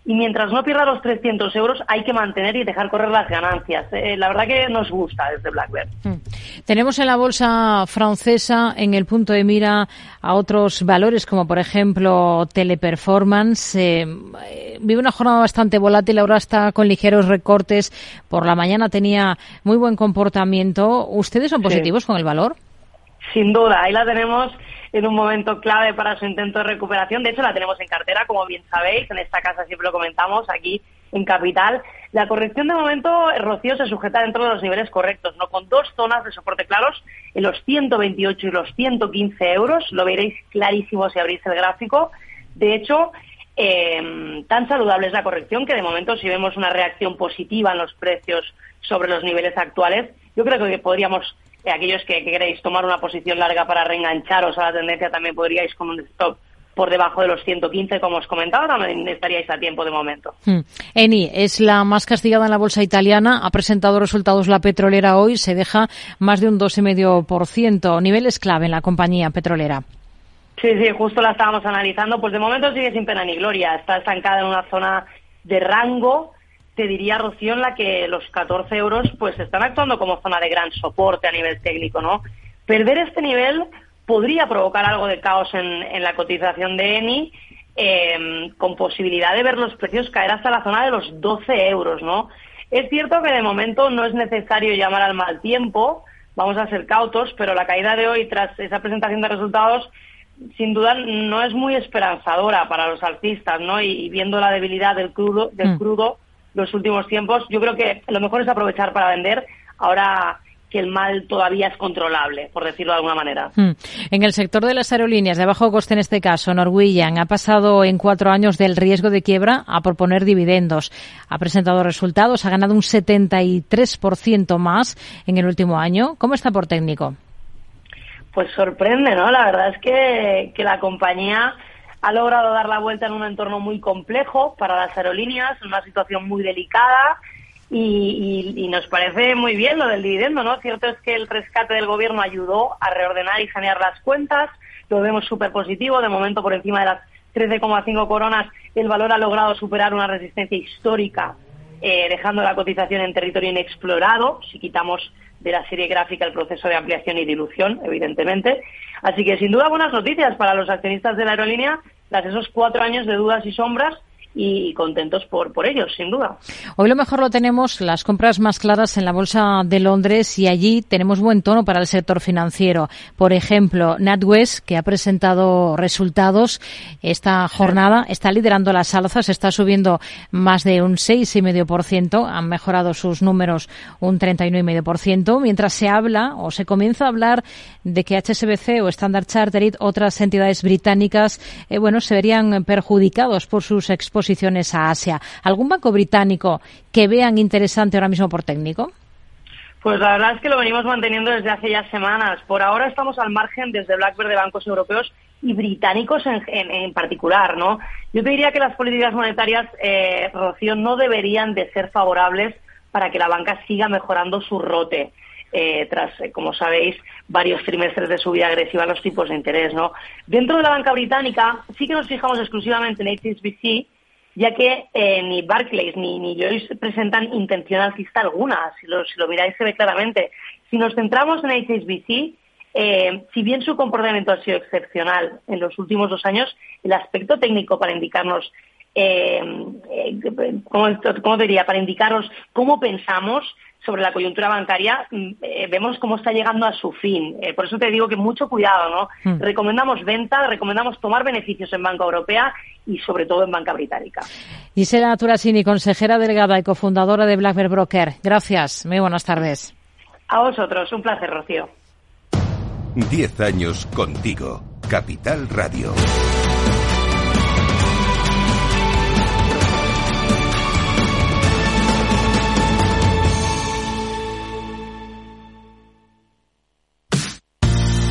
y mientras no pierda los 300 euros hay que mantener y dejar correr las ganancias. Eh, la verdad que nos gusta desde Blackbird. Hmm. Tenemos en la bolsa francesa en el punto de mira a otros valores como por ejemplo Teleperformance. Eh, vive una jornada bastante volátil, ahora está con ligeros recortes. Por la mañana tenía muy buen comportamiento. ¿Ustedes son positivos con el valor? Sin duda, ahí la tenemos en un momento clave para su intento de recuperación. De hecho, la tenemos en cartera, como bien sabéis. En esta casa siempre lo comentamos, aquí en Capital. La corrección de momento, Rocío, se sujeta dentro de los niveles correctos, no con dos zonas de soporte claros, en los 128 y los 115 euros. Lo veréis clarísimo si abrís el gráfico. De hecho, eh, tan saludable es la corrección que de momento si vemos una reacción positiva en los precios sobre los niveles actuales, yo creo que podríamos aquellos que, queréis tomar una posición larga para reengancharos a la tendencia también podríais con un stop por debajo de los 115, como os comentaba, también estaríais a tiempo de momento. Hmm. Eni es la más castigada en la bolsa italiana, ha presentado resultados la petrolera hoy, se deja más de un 2,5%, niveles clave en la compañía petrolera. Sí, sí, justo la estábamos analizando, pues de momento sigue sin pena ni gloria, está estancada en una zona de rango, te diría, Rocío, en la que los 14 euros pues están actuando como zona de gran soporte a nivel técnico, ¿no? Perder este nivel podría provocar algo de caos en, la cotización de ENI, em, con posibilidad de ver los precios caer hasta la zona de los 12 euros, ¿no? Es cierto que de momento no es necesario llamar al mal tiempo, vamos a ser cautos, pero la caída de hoy tras esa presentación de resultados sin duda no es muy esperanzadora para los alcistas, ¿no? Y, viendo la debilidad del crudo, del mm. crudo los últimos tiempos. Yo creo que lo mejor es aprovechar para vender ahora que el mal todavía es controlable, por decirlo de alguna manera. Hmm. En el sector de las aerolíneas, de bajo coste en este caso, Norwegian ha pasado en cuatro años del riesgo de quiebra a proponer dividendos. Ha presentado resultados, ha ganado un 73% más en el último año. ¿Cómo está por técnico? Pues sorprende, ¿no? La verdad es que, que la compañía ha logrado dar la vuelta en un entorno muy complejo para las aerolíneas, una situación muy delicada y, nos parece muy bien lo del dividendo, ¿no? Cierto es que el rescate del gobierno ayudó a reordenar y sanear las cuentas, lo vemos súper positivo, de momento por encima de las 13,5 coronas el valor ha logrado superar una resistencia histórica, eh, dejando la cotización en territorio inexplorado, si quitamos de la serie gráfica el proceso de ampliación y dilución, evidentemente. Así que sin duda buenas noticias para los accionistas de la aerolínea tras esos cuatro años de dudas y sombras y contentos por, por ellos, sin duda. Hoy lo mejor lo tenemos las compras más claras en la Bolsa de Londres y allí tenemos buen tono para el sector financiero. Por ejemplo, NatWest, que ha presentado resultados esta jornada, está liderando las alzas, está subiendo más de un 6,5%, han mejorado sus números un 31,5%, mientras se habla o se comienza a hablar de que HSBC o Standard Chartered, otras entidades británicas, eh, bueno, se verían perjudicados por sus exposiciones posiciones a Asia. ¿Algún banco británico que vean interesante ahora mismo por técnico? Pues la verdad es que lo venimos manteniendo desde hace ya semanas. Por ahora estamos al margen desde Blackbird de bancos europeos y británicos en, particular, ¿no? Yo te diría que las políticas monetarias, eh, Rocío, no deberían de ser favorables para que la banca siga mejorando su rote. Eh, tras, eh, como sabéis, varios trimestres de subida agresiva en los tipos de interés. ¿no? Dentro de la banca británica sí que nos fijamos exclusivamente en HSBC, ya que eh, ni Barclays ni, ni Joyce presentan intención alcista alguna, si lo, si lo miráis se ve claramente. Si nos centramos en HSBC, eh, si bien su comportamiento ha sido excepcional en los últimos dos años, el aspecto técnico para indicarnos, eh, ¿cómo, diría? Para indicaros cómo pensamos sobre la coyuntura bancaria, mm, eh, vemos cómo está llegando a su fin. Eh, por eso te digo que mucho cuidado, ¿no? Hmm. Recomendamos venta, recomendamos tomar beneficios en banca europea y sobre todo en banca británica. Gisela Naturasini, consejera delegada y cofundadora de Black Broker. Gracias. Muy buenas tardes. A vosotros. Un placer, Rocío. Diez años contigo. Capital Radio.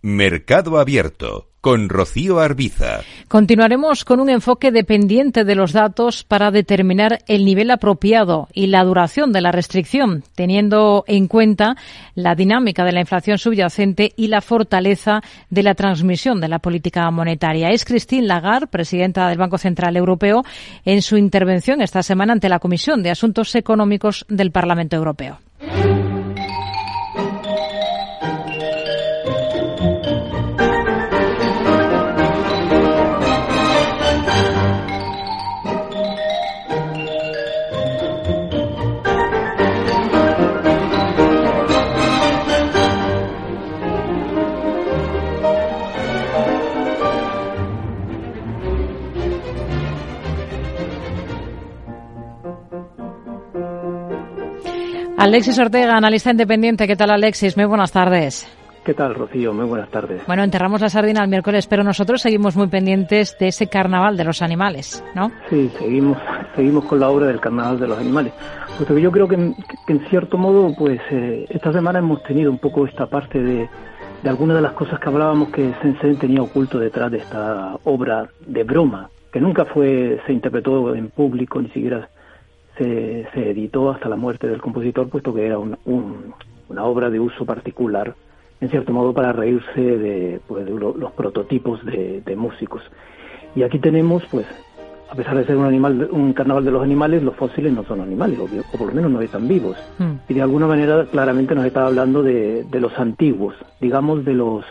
Mercado Abierto con Rocío Arbiza. Continuaremos con un enfoque dependiente de los datos para determinar el nivel apropiado y la duración de la restricción, teniendo en cuenta la dinámica de la inflación subyacente y la fortaleza de la transmisión de la política monetaria. Es Christine Lagarde, presidenta del Banco Central Europeo, en su intervención esta semana ante la Comisión de Asuntos Económicos del Parlamento Europeo. Alexis Ortega, analista independiente. ¿Qué tal, Alexis? Muy buenas tardes. ¿Qué tal, Rocío? Muy buenas tardes. Bueno, enterramos la sardina el miércoles, pero nosotros seguimos muy pendientes de ese carnaval de los animales, ¿no? Sí, seguimos, seguimos con la obra del carnaval de los animales. Porque yo creo que, en cierto modo, pues eh, esta semana hemos tenido un poco esta parte de, de algunas de las cosas que hablábamos que Sensen tenía oculto detrás de esta obra de broma, que nunca fue, se interpretó en público, ni siquiera se, editó hasta la muerte del compositor, puesto que era una obra de uso particular, en cierto modo para reírse de, pues, los prototipos de, músicos. Y aquí tenemos, pues, a pesar de ser un animal, un carnaval de los animales, los fósiles no son animales, o, por lo menos no están vivos. Hmm. Y de alguna manera claramente nos está hablando de, de los antiguos, digamos de los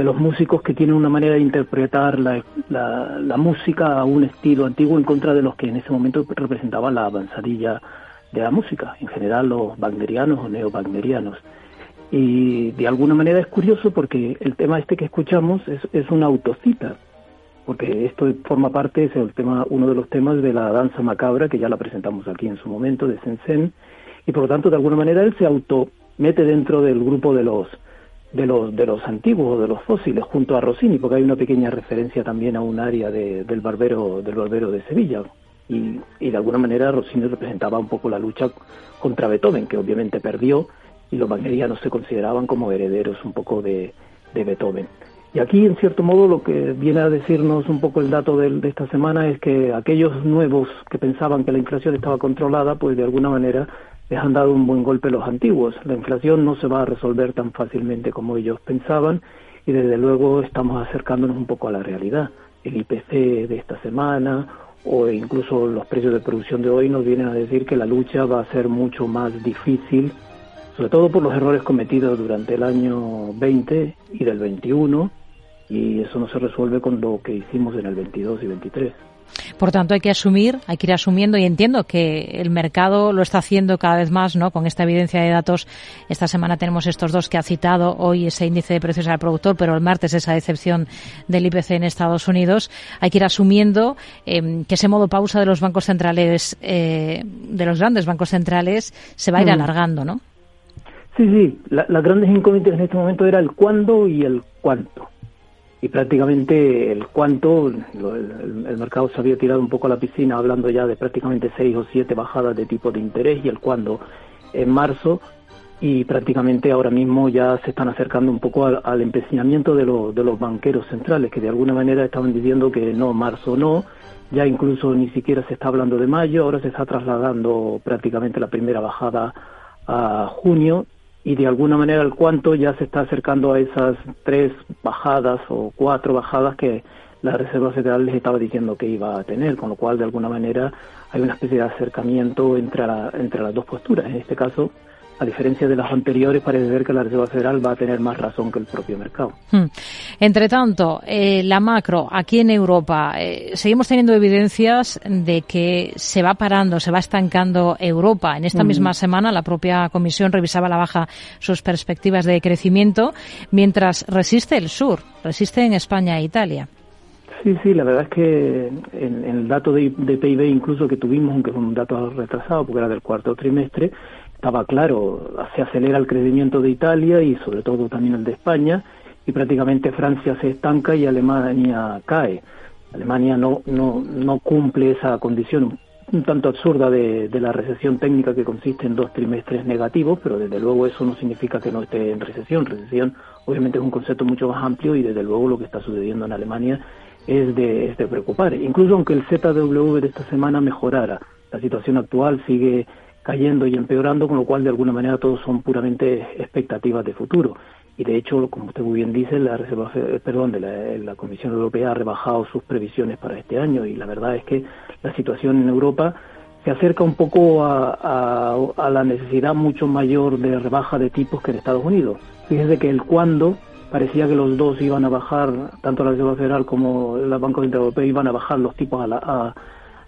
de los músicos que tienen una manera de interpretar la, la, música a un estilo antiguo en contra de los que en ese momento representaban la avanzadilla de la música, en general los wagnerianos o neo-wagnerianos. Y de alguna manera es curioso porque el tema este que escuchamos es, es una autocita, porque esto forma parte, es el tema, uno de los temas de la danza macabra, que ya la presentamos aquí en su momento, de Sensen, y por lo tanto de alguna manera él se automete dentro del grupo de los de los, de los antiguos de los fósiles junto a Rossini, porque hay una pequeña referencia también a un área de, del barbero del barbero de Sevilla. Y, y, de alguna manera Rossini representaba un poco la lucha contra Beethoven, que obviamente perdió, y los wagnerianos se consideraban como herederos un poco de, de Beethoven. Y aquí, en cierto modo, lo que viene a decirnos un poco el dato de, de, esta semana es que aquellos nuevos que pensaban que la inflación estaba controlada, pues de alguna manera les han dado un buen golpe los antiguos. La inflación no se va a resolver tan fácilmente como ellos pensaban y desde luego estamos acercándonos un poco a la realidad. El IPC de esta semana o incluso los precios de producción de hoy nos vienen a decir que la lucha va a ser mucho más difícil, sobre todo por los errores cometidos durante el año 20 y del 21 y eso no se resuelve con lo que hicimos en el 22 y 23. Por tanto, hay que asumir, hay que ir asumiendo y entiendo que el mercado lo está haciendo cada vez más, ¿no? Con esta evidencia de datos. Esta semana tenemos estos dos que ha citado hoy ese índice de precios al productor, pero el martes esa decepción del IPC en Estados Unidos. Hay que ir asumiendo em, que ese modo pausa de los bancos centrales, eh, de los grandes bancos centrales, se va a ir mm. alargando, ¿no? Sí, sí. las grandes incógnitas en este momento era el cuándo y el cuánto y prácticamente el cuánto, el, mercado se había tirado un poco a la piscina hablando ya de prácticamente seis o siete bajadas de tipo de interés y el cuándo en marzo y prácticamente ahora mismo ya se están acercando un poco al, empecinamiento de, de los banqueros centrales que de alguna manera estaban diciendo que no, marzo no, ya incluso ni siquiera se está hablando de mayo, ahora se está trasladando prácticamente la primera bajada a junio y de alguna manera el cuánto ya se está acercando a esas tres bajadas o cuatro bajadas que la Reserva Federal les estaba diciendo que iba a tener, con lo cual de alguna manera hay una especie de acercamiento entre, entre las dos posturas. En este caso, a diferencia de las anteriores, parece ser que la Reserva Federal va a tener más razón que el propio mercado. Hmm. Entre tanto, eh, la macro, aquí en Europa, eh, seguimos teniendo evidencias de que se va parando, se va estancando Europa. En esta misma semana, la propia Comisión revisaba a la baja sus perspectivas de crecimiento, mientras resiste el sur, resiste en España e Italia. Sí, sí, la verdad es que en, el dato de, de, PIB incluso que tuvimos, aunque fue un dato retrasado porque era del cuarto trimestre, estaba claro, se acelera el crecimiento de Italia y sobre todo también el de España y prácticamente Francia se estanca y Alemania cae. Alemania no, no, no cumple esa condición un tanto absurda de, de, la recesión técnica que consiste en dos trimestres negativos, pero desde luego eso no significa que no esté en recesión. Recesión obviamente es un concepto mucho más amplio y desde luego lo que está sucediendo en Alemania es de, es de preocupar. Incluso aunque el ZW de esta semana mejorara, la situación actual sigue cayendo y empeorando, con lo cual de alguna manera todos son puramente expectativas de futuro. Y de hecho, como usted muy bien dice, la Reserva, perdón, de la, Comisión Europea ha rebajado sus previsiones para este año y la verdad es que la situación en Europa se acerca un poco a, a, la necesidad mucho mayor de rebaja de tipos que en Estados Unidos. Fíjese que el cuando parecía que los dos iban a bajar, tanto la Reserva Federal como el Banco Central Europeo iban a bajar los tipos a la, a,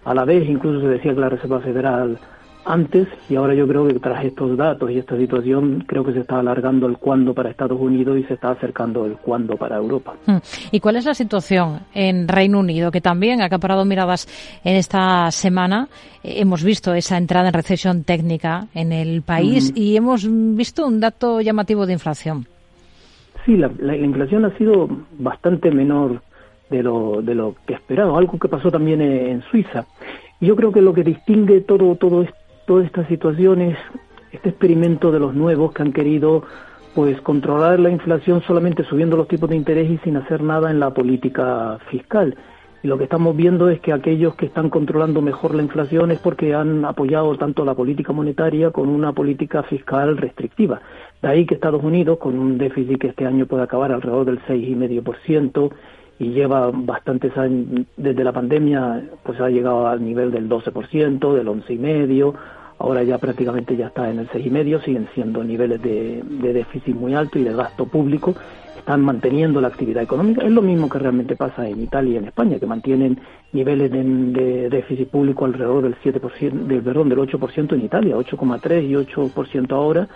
a la vez, incluso se decía que la Reserva Federal antes y ahora yo creo que tras estos datos y esta situación creo que se está alargando el cuándo para Estados Unidos y se está acercando el cuándo para Europa. Hmm. ¿Y cuál es la situación en Reino Unido que también ha acaparado miradas en esta semana? Eh, hemos visto esa entrada en recesión técnica en el país y hemos visto un dato llamativo de inflación. Sí, la, inflación ha sido bastante menor de lo, de lo que esperado, algo que pasó también en Suiza. Yo creo que lo que distingue todo, todo esto todas estas situaciones, este experimento de los nuevos que han querido pues controlar la inflación solamente subiendo los tipos de interés y sin hacer nada en la política fiscal. Y lo que estamos viendo es que aquellos que están controlando mejor la inflación es porque han apoyado tanto la política monetaria con una política fiscal restrictiva. De ahí que Estados Unidos, con un déficit que este año puede acabar alrededor del 6,5%, y lleva bastantes años, desde la pandemia, pues ha llegado al nivel del 12%, del 11,5%, ahora ya prácticamente ya está en el 6,5%, siguen siendo niveles de, déficit muy alto y de gasto público, están manteniendo la actividad económica. Es lo mismo que realmente pasa en Italia y en España, que mantienen niveles de, déficit público alrededor del 7%, del, perdón, del 8% en Italia, 8,3 y 8% ahora,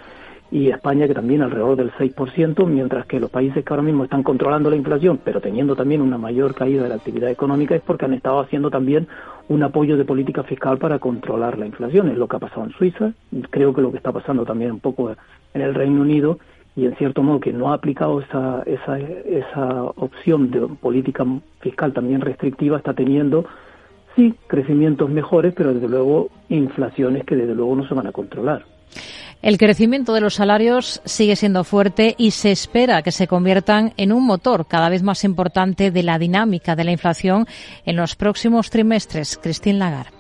y España que también alrededor del 6%, mientras que los países que ahora mismo están controlando la inflación, pero teniendo también una mayor caída de la actividad económica, es porque han estado haciendo también un apoyo de política fiscal para controlar la inflación. Es lo que ha pasado en Suiza, creo que lo que está pasando también un poco en el Reino Unido, y en cierto modo que no ha aplicado esa, esa, esa opción de política fiscal también restrictiva, está teniendo sí crecimientos mejores, pero desde luego inflaciones que desde luego no se van a controlar. El crecimiento de los salarios sigue siendo fuerte y se espera que se conviertan en un motor cada vez más importante de la dinámica de la inflación en los próximos trimestres. Christine Lagarde.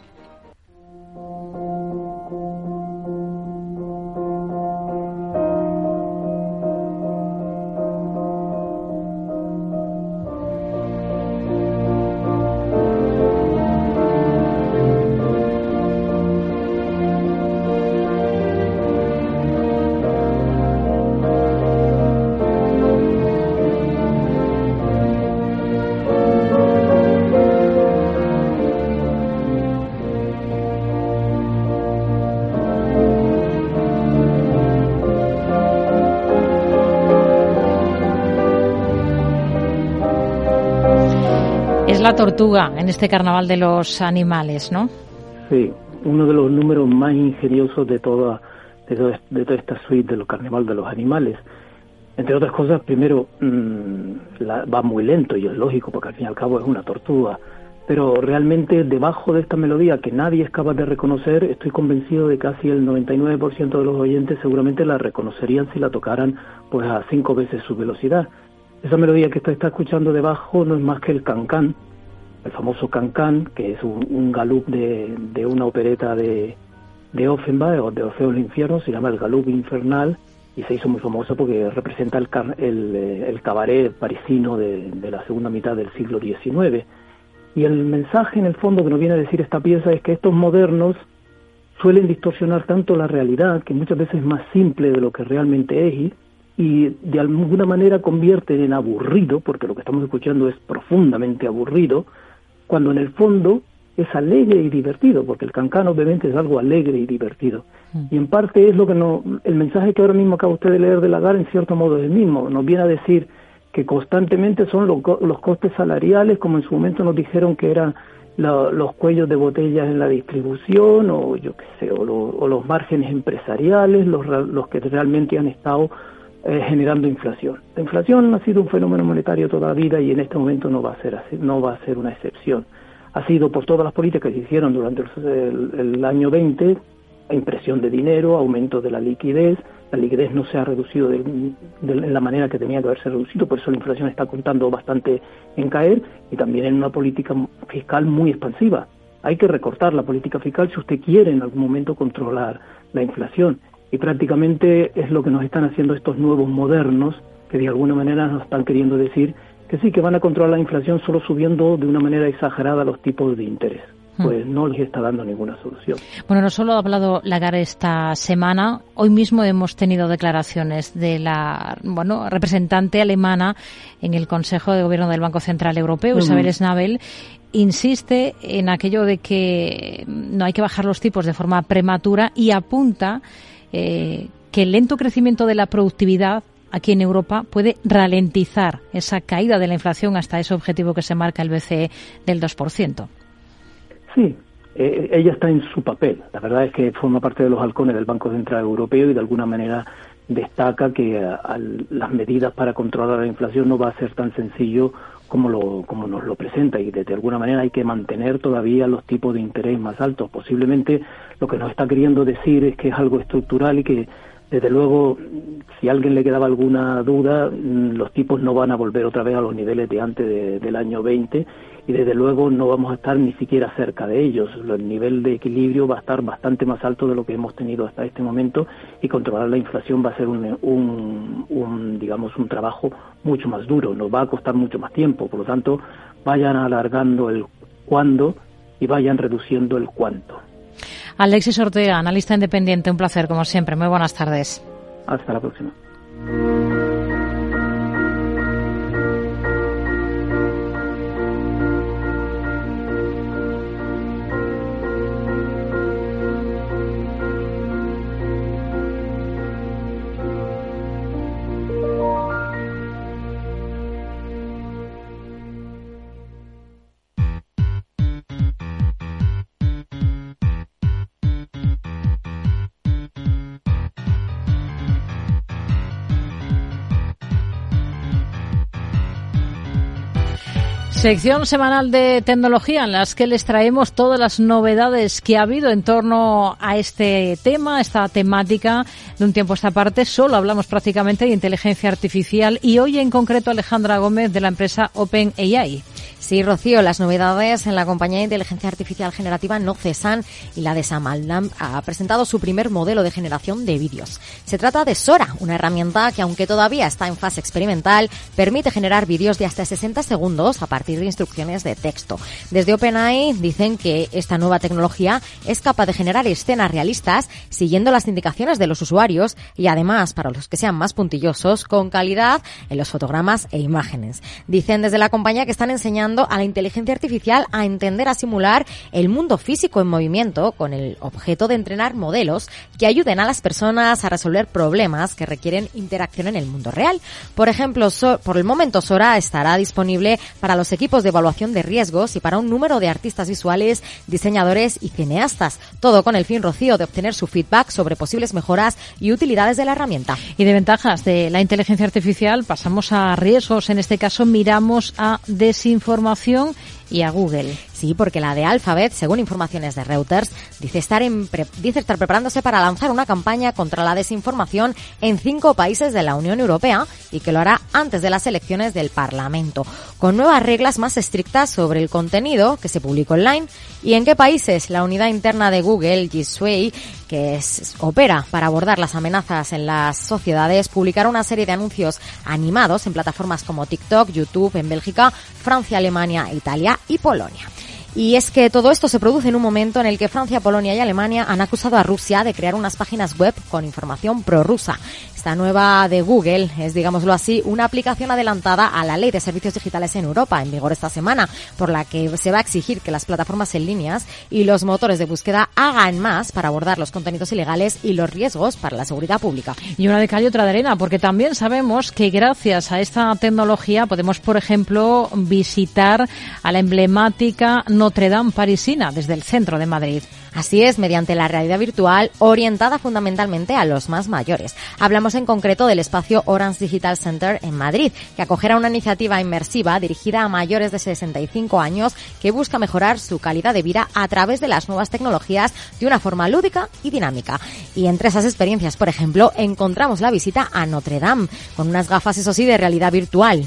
Tortuga en este carnaval de los animales, ¿no? Sí, uno de los números más ingeniosos de toda, de toda, esta suite de los carnaval de los animales. Entre otras cosas, primero, mm, va muy lento y es lógico porque al fin y al cabo es una tortuga pero realmente debajo de esta melodía que nadie es capaz de reconocer, estoy convencido de que casi el 99% de los oyentes seguramente la reconocerían si la tocaran pues a cinco veces su velocidad. Esa melodía que usted está escuchando debajo no es más que el cancán, el famoso cancán, que es un, un de, una opereta de, de Offenbach o de Orfeo del Infierno, se llama el galup infernal y se hizo muy famoso porque representa el, el, el cabaret parisino de, de la segunda mitad del siglo XIX y el mensaje en el fondo que nos viene a decir esta pieza es que estos modernos suelen distorsionar tanto la realidad, que muchas veces es más simple de lo que realmente es, y de alguna manera convierten en aburrido, porque lo que estamos escuchando es profundamente aburrido, cuando en el fondo es alegre y divertido, porque el cancán obviamente es algo alegre y divertido. Mm. Y en parte es lo que no, el mensaje que ahora mismo acaba usted de leer de Lagar en cierto modo es el mismo, nos viene a decir que constantemente son los, los costes salariales, como en su momento nos dijeron que eran los cuellos de botellas en la distribución, o yo qué sé, o, los márgenes empresariales, los, los que realmente han estado eh, generando inflación. La inflación ha sido un fenómeno monetario toda la vida y en este momento no va a ser así, no va a ser una excepción. Ha sido por todas las políticas que se hicieron durante el, el año 20, impresión de dinero, aumento de la liquidez, la liquidez no se ha reducido de, la manera que tenía que haberse reducido, por eso la inflación está contando bastante en caer y también en una política fiscal muy expansiva. Hay que recortar la política fiscal si usted quiere en algún momento controlar la inflación y prácticamente es lo que nos están haciendo estos nuevos modernos que de alguna manera nos están queriendo decir que sí, que van a controlar la inflación solo subiendo de una manera exagerada los tipos de interés. Hmm. pues no les está dando ninguna solución. Bueno, no solo ha hablado Lagarde esta semana, hoy mismo hemos tenido declaraciones de la bueno representante alemana en el Consejo de Gobierno del Banco Central Europeo, Isabel Schnabel, insiste en aquello de que no hay que bajar los tipos de forma prematura y apunta eh, que el lento crecimiento de la productividad aquí en Europa puede ralentizar esa caída de la inflación hasta ese objetivo que se marca el BCE del 2%. Sí, eh, ella está en su papel. La verdad es que forma parte de los halcones del Banco Central Europeo y de alguna manera destaca que eh, las medidas para controlar la inflación no va a ser tan sencillo como, lo, como nos lo presenta y de, de, alguna manera hay que mantener todavía los tipos de interés más altos. Posiblemente lo que nos está queriendo decir es que es algo estructural y que desde luego, si a alguien le quedaba alguna duda, mm, los tipos no van a volver otra vez a los niveles de antes del año 20 y desde luego no vamos a estar ni siquiera cerca de ellos. El nivel de equilibrio va a estar bastante más alto de lo que hemos tenido hasta este momento y controlar la inflación va a ser un, un, digamos, un trabajo mucho más duro, nos va a costar mucho más tiempo. Por lo tanto, vayan alargando el cuándo y vayan reduciendo el cuánto. Alexis Ortega, analista independiente, un placer como siempre. Muy buenas tardes. Hasta la próxima. Sección semanal de tecnología en las que les traemos todas las novedades que ha habido en torno a este tema, esta temática. De un tiempo a esta parte solo hablamos prácticamente de inteligencia artificial y hoy en concreto Alejandra Gómez de la empresa OpenAI. Sí, Rocío, las novedades en la compañía de inteligencia artificial generativa no cesan y la de Sam Altman ha presentado su primer modelo de generación de vídeos. Se trata de Sora, una herramienta que aunque todavía está en fase experimental, permite generar vídeos de hasta 60 segundos a partir de instrucciones de texto. Desde OpenAI dicen que esta nueva tecnología es capaz de generar escenas realistas siguiendo las indicaciones de los usuarios y además, para los que sean más puntillosos, con calidad en los fotogramas e imágenes. Dicen desde la compañía que están enseñando enseñando a la inteligencia artificial a entender, a simular el mundo físico en movimiento con el objeto de entrenar modelos que ayuden a las personas a resolver problemas que requieren interacción en el mundo real. Por ejemplo, por el momento Sora estará disponible para los equipos de evaluación de riesgos y para un número de artistas visuales, diseñadores y cineastas. Todo con el fin, Rocío, de obtener su feedback sobre posibles mejoras y utilidades de la herramienta. Y de ventajas de la inteligencia artificial pasamos a riesgos. En este caso miramos a desinformación información y a Google. Sí, porque la de Alphabet, según informaciones de Reuters, dice estar, en dice estar preparándose para lanzar una campaña contra la desinformación en cinco países de la Unión Europea y que lo hará antes de las elecciones del Parlamento, con nuevas reglas más estrictas sobre el contenido que se publica online y en qué países la unidad interna de Google, G Suite, que opera para abordar las amenazas en las sociedades, publicará una serie de anuncios animados en plataformas como TikTok, YouTube en Bélgica, Francia, Alemania, Italia y Polonia. Y es que todo esto se produce en un momento en el que Francia, Polonia y Alemania han acusado a Rusia de crear unas páginas web con información prorrusa. Esta nueva de Google es, digámoslo así, una aplicación adelantada a la Ley de Servicios Digitales en Europa, en vigor esta semana, por la que se va a exigir que las plataformas en líneas y los motores de búsqueda hagan más para abordar los contenidos ilegales y los riesgos para la seguridad pública. Y una de cal y otra de arena, porque también sabemos que gracias a esta tecnología podemos, por ejemplo, visitar a la emblemática Notre Dame parisina desde el centro de Madrid. Así es, mediante la realidad virtual orientada fundamentalmente a los más mayores. Hablamos en concreto del espacio Orange Digital Center en Madrid, que acogerá una iniciativa inmersiva dirigida a mayores de 65 años que busca mejorar su calidad de vida a través de las nuevas tecnologías de una forma lúdica y dinámica. Y entre esas experiencias, por ejemplo, encontramos la visita a Notre Dame, con unas gafas, eso sí, de realidad virtual.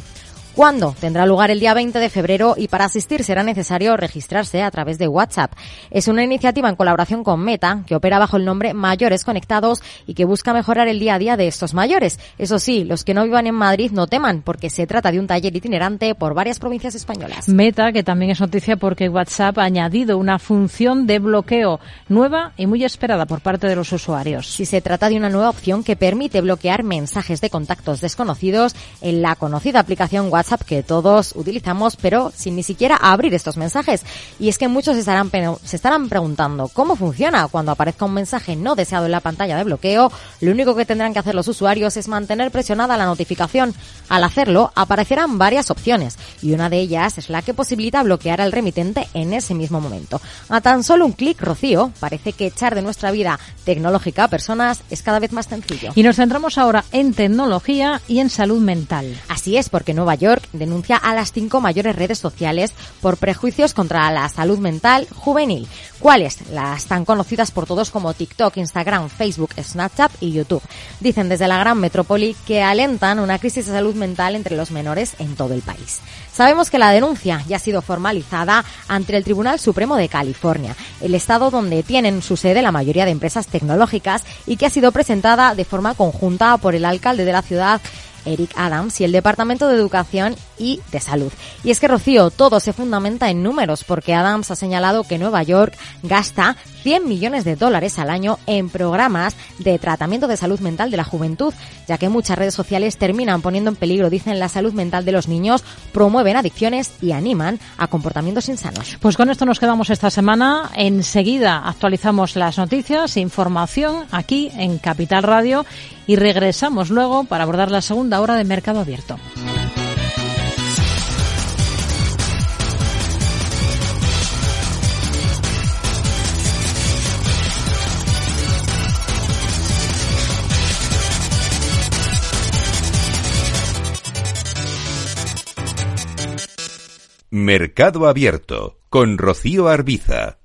¿Cuándo? Tendrá lugar el día 20 de febrero y para asistir será necesario registrarse a través de WhatsApp. Es una iniciativa en colaboración con Meta que opera bajo el nombre Mayores Conectados y que busca mejorar el día a día de estos mayores. Eso sí, los que no vivan en Madrid no teman porque se trata de un taller itinerante por varias provincias españolas. Meta, que también es noticia porque WhatsApp ha añadido una función de bloqueo nueva y muy esperada por parte de los usuarios. Si se trata de una nueva opción que permite bloquear mensajes de contactos desconocidos en la conocida aplicación WhatsApp que todos utilizamos, pero sin ni siquiera abrir estos mensajes. Y es que muchos se estarán, se estarán preguntando cómo funciona cuando aparezca un mensaje no deseado en la pantalla de bloqueo. Lo único que tendrán que hacer los usuarios es mantener presionada la notificación. Al hacerlo, aparecerán varias opciones y una de ellas es la que posibilita bloquear al remitente en ese mismo momento. A tan solo un clic, Rocío, parece que echar de nuestra vida tecnológica a personas es cada vez más sencillo. Y nos centramos ahora en tecnología y en salud mental. Así es, porque Nueva York denuncia a las cinco mayores redes sociales por prejuicios contra la salud mental juvenil. ¿Cuáles? Las tan conocidas por todos como TikTok, Instagram, Facebook, Snapchat y YouTube. Dicen desde la gran metrópoli que alentan una crisis de salud mental entre los menores en todo el país. Sabemos que la denuncia ya ha sido formalizada ante el Tribunal Supremo de California, el estado donde tienen su sede la mayoría de empresas tecnológicas y que ha sido presentada de forma conjunta por el alcalde de la ciudad Eric Adams y el Departamento de Educación y de Salud. Y es que, Rocío, todo se fundamenta en números, porque Adams ha señalado que Nueva York gasta 100 millones de dólares al año en programas de tratamiento de salud mental de la juventud, ya que muchas redes sociales terminan poniendo en peligro, dicen, la salud mental de los niños, promueven adicciones y animan a comportamientos insanos. Pues con esto nos quedamos esta semana. Enseguida actualizamos las noticias, información aquí en Capital Radio y regresamos luego para abordar la segunda hora de Mercado Abierto. Mercado Abierto con Rocío Arbiza.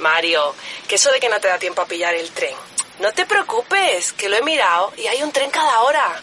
Mario, que eso de que no te da tiempo a pillar el tren. No te preocupes, que lo he mirado y hay un tren cada hora.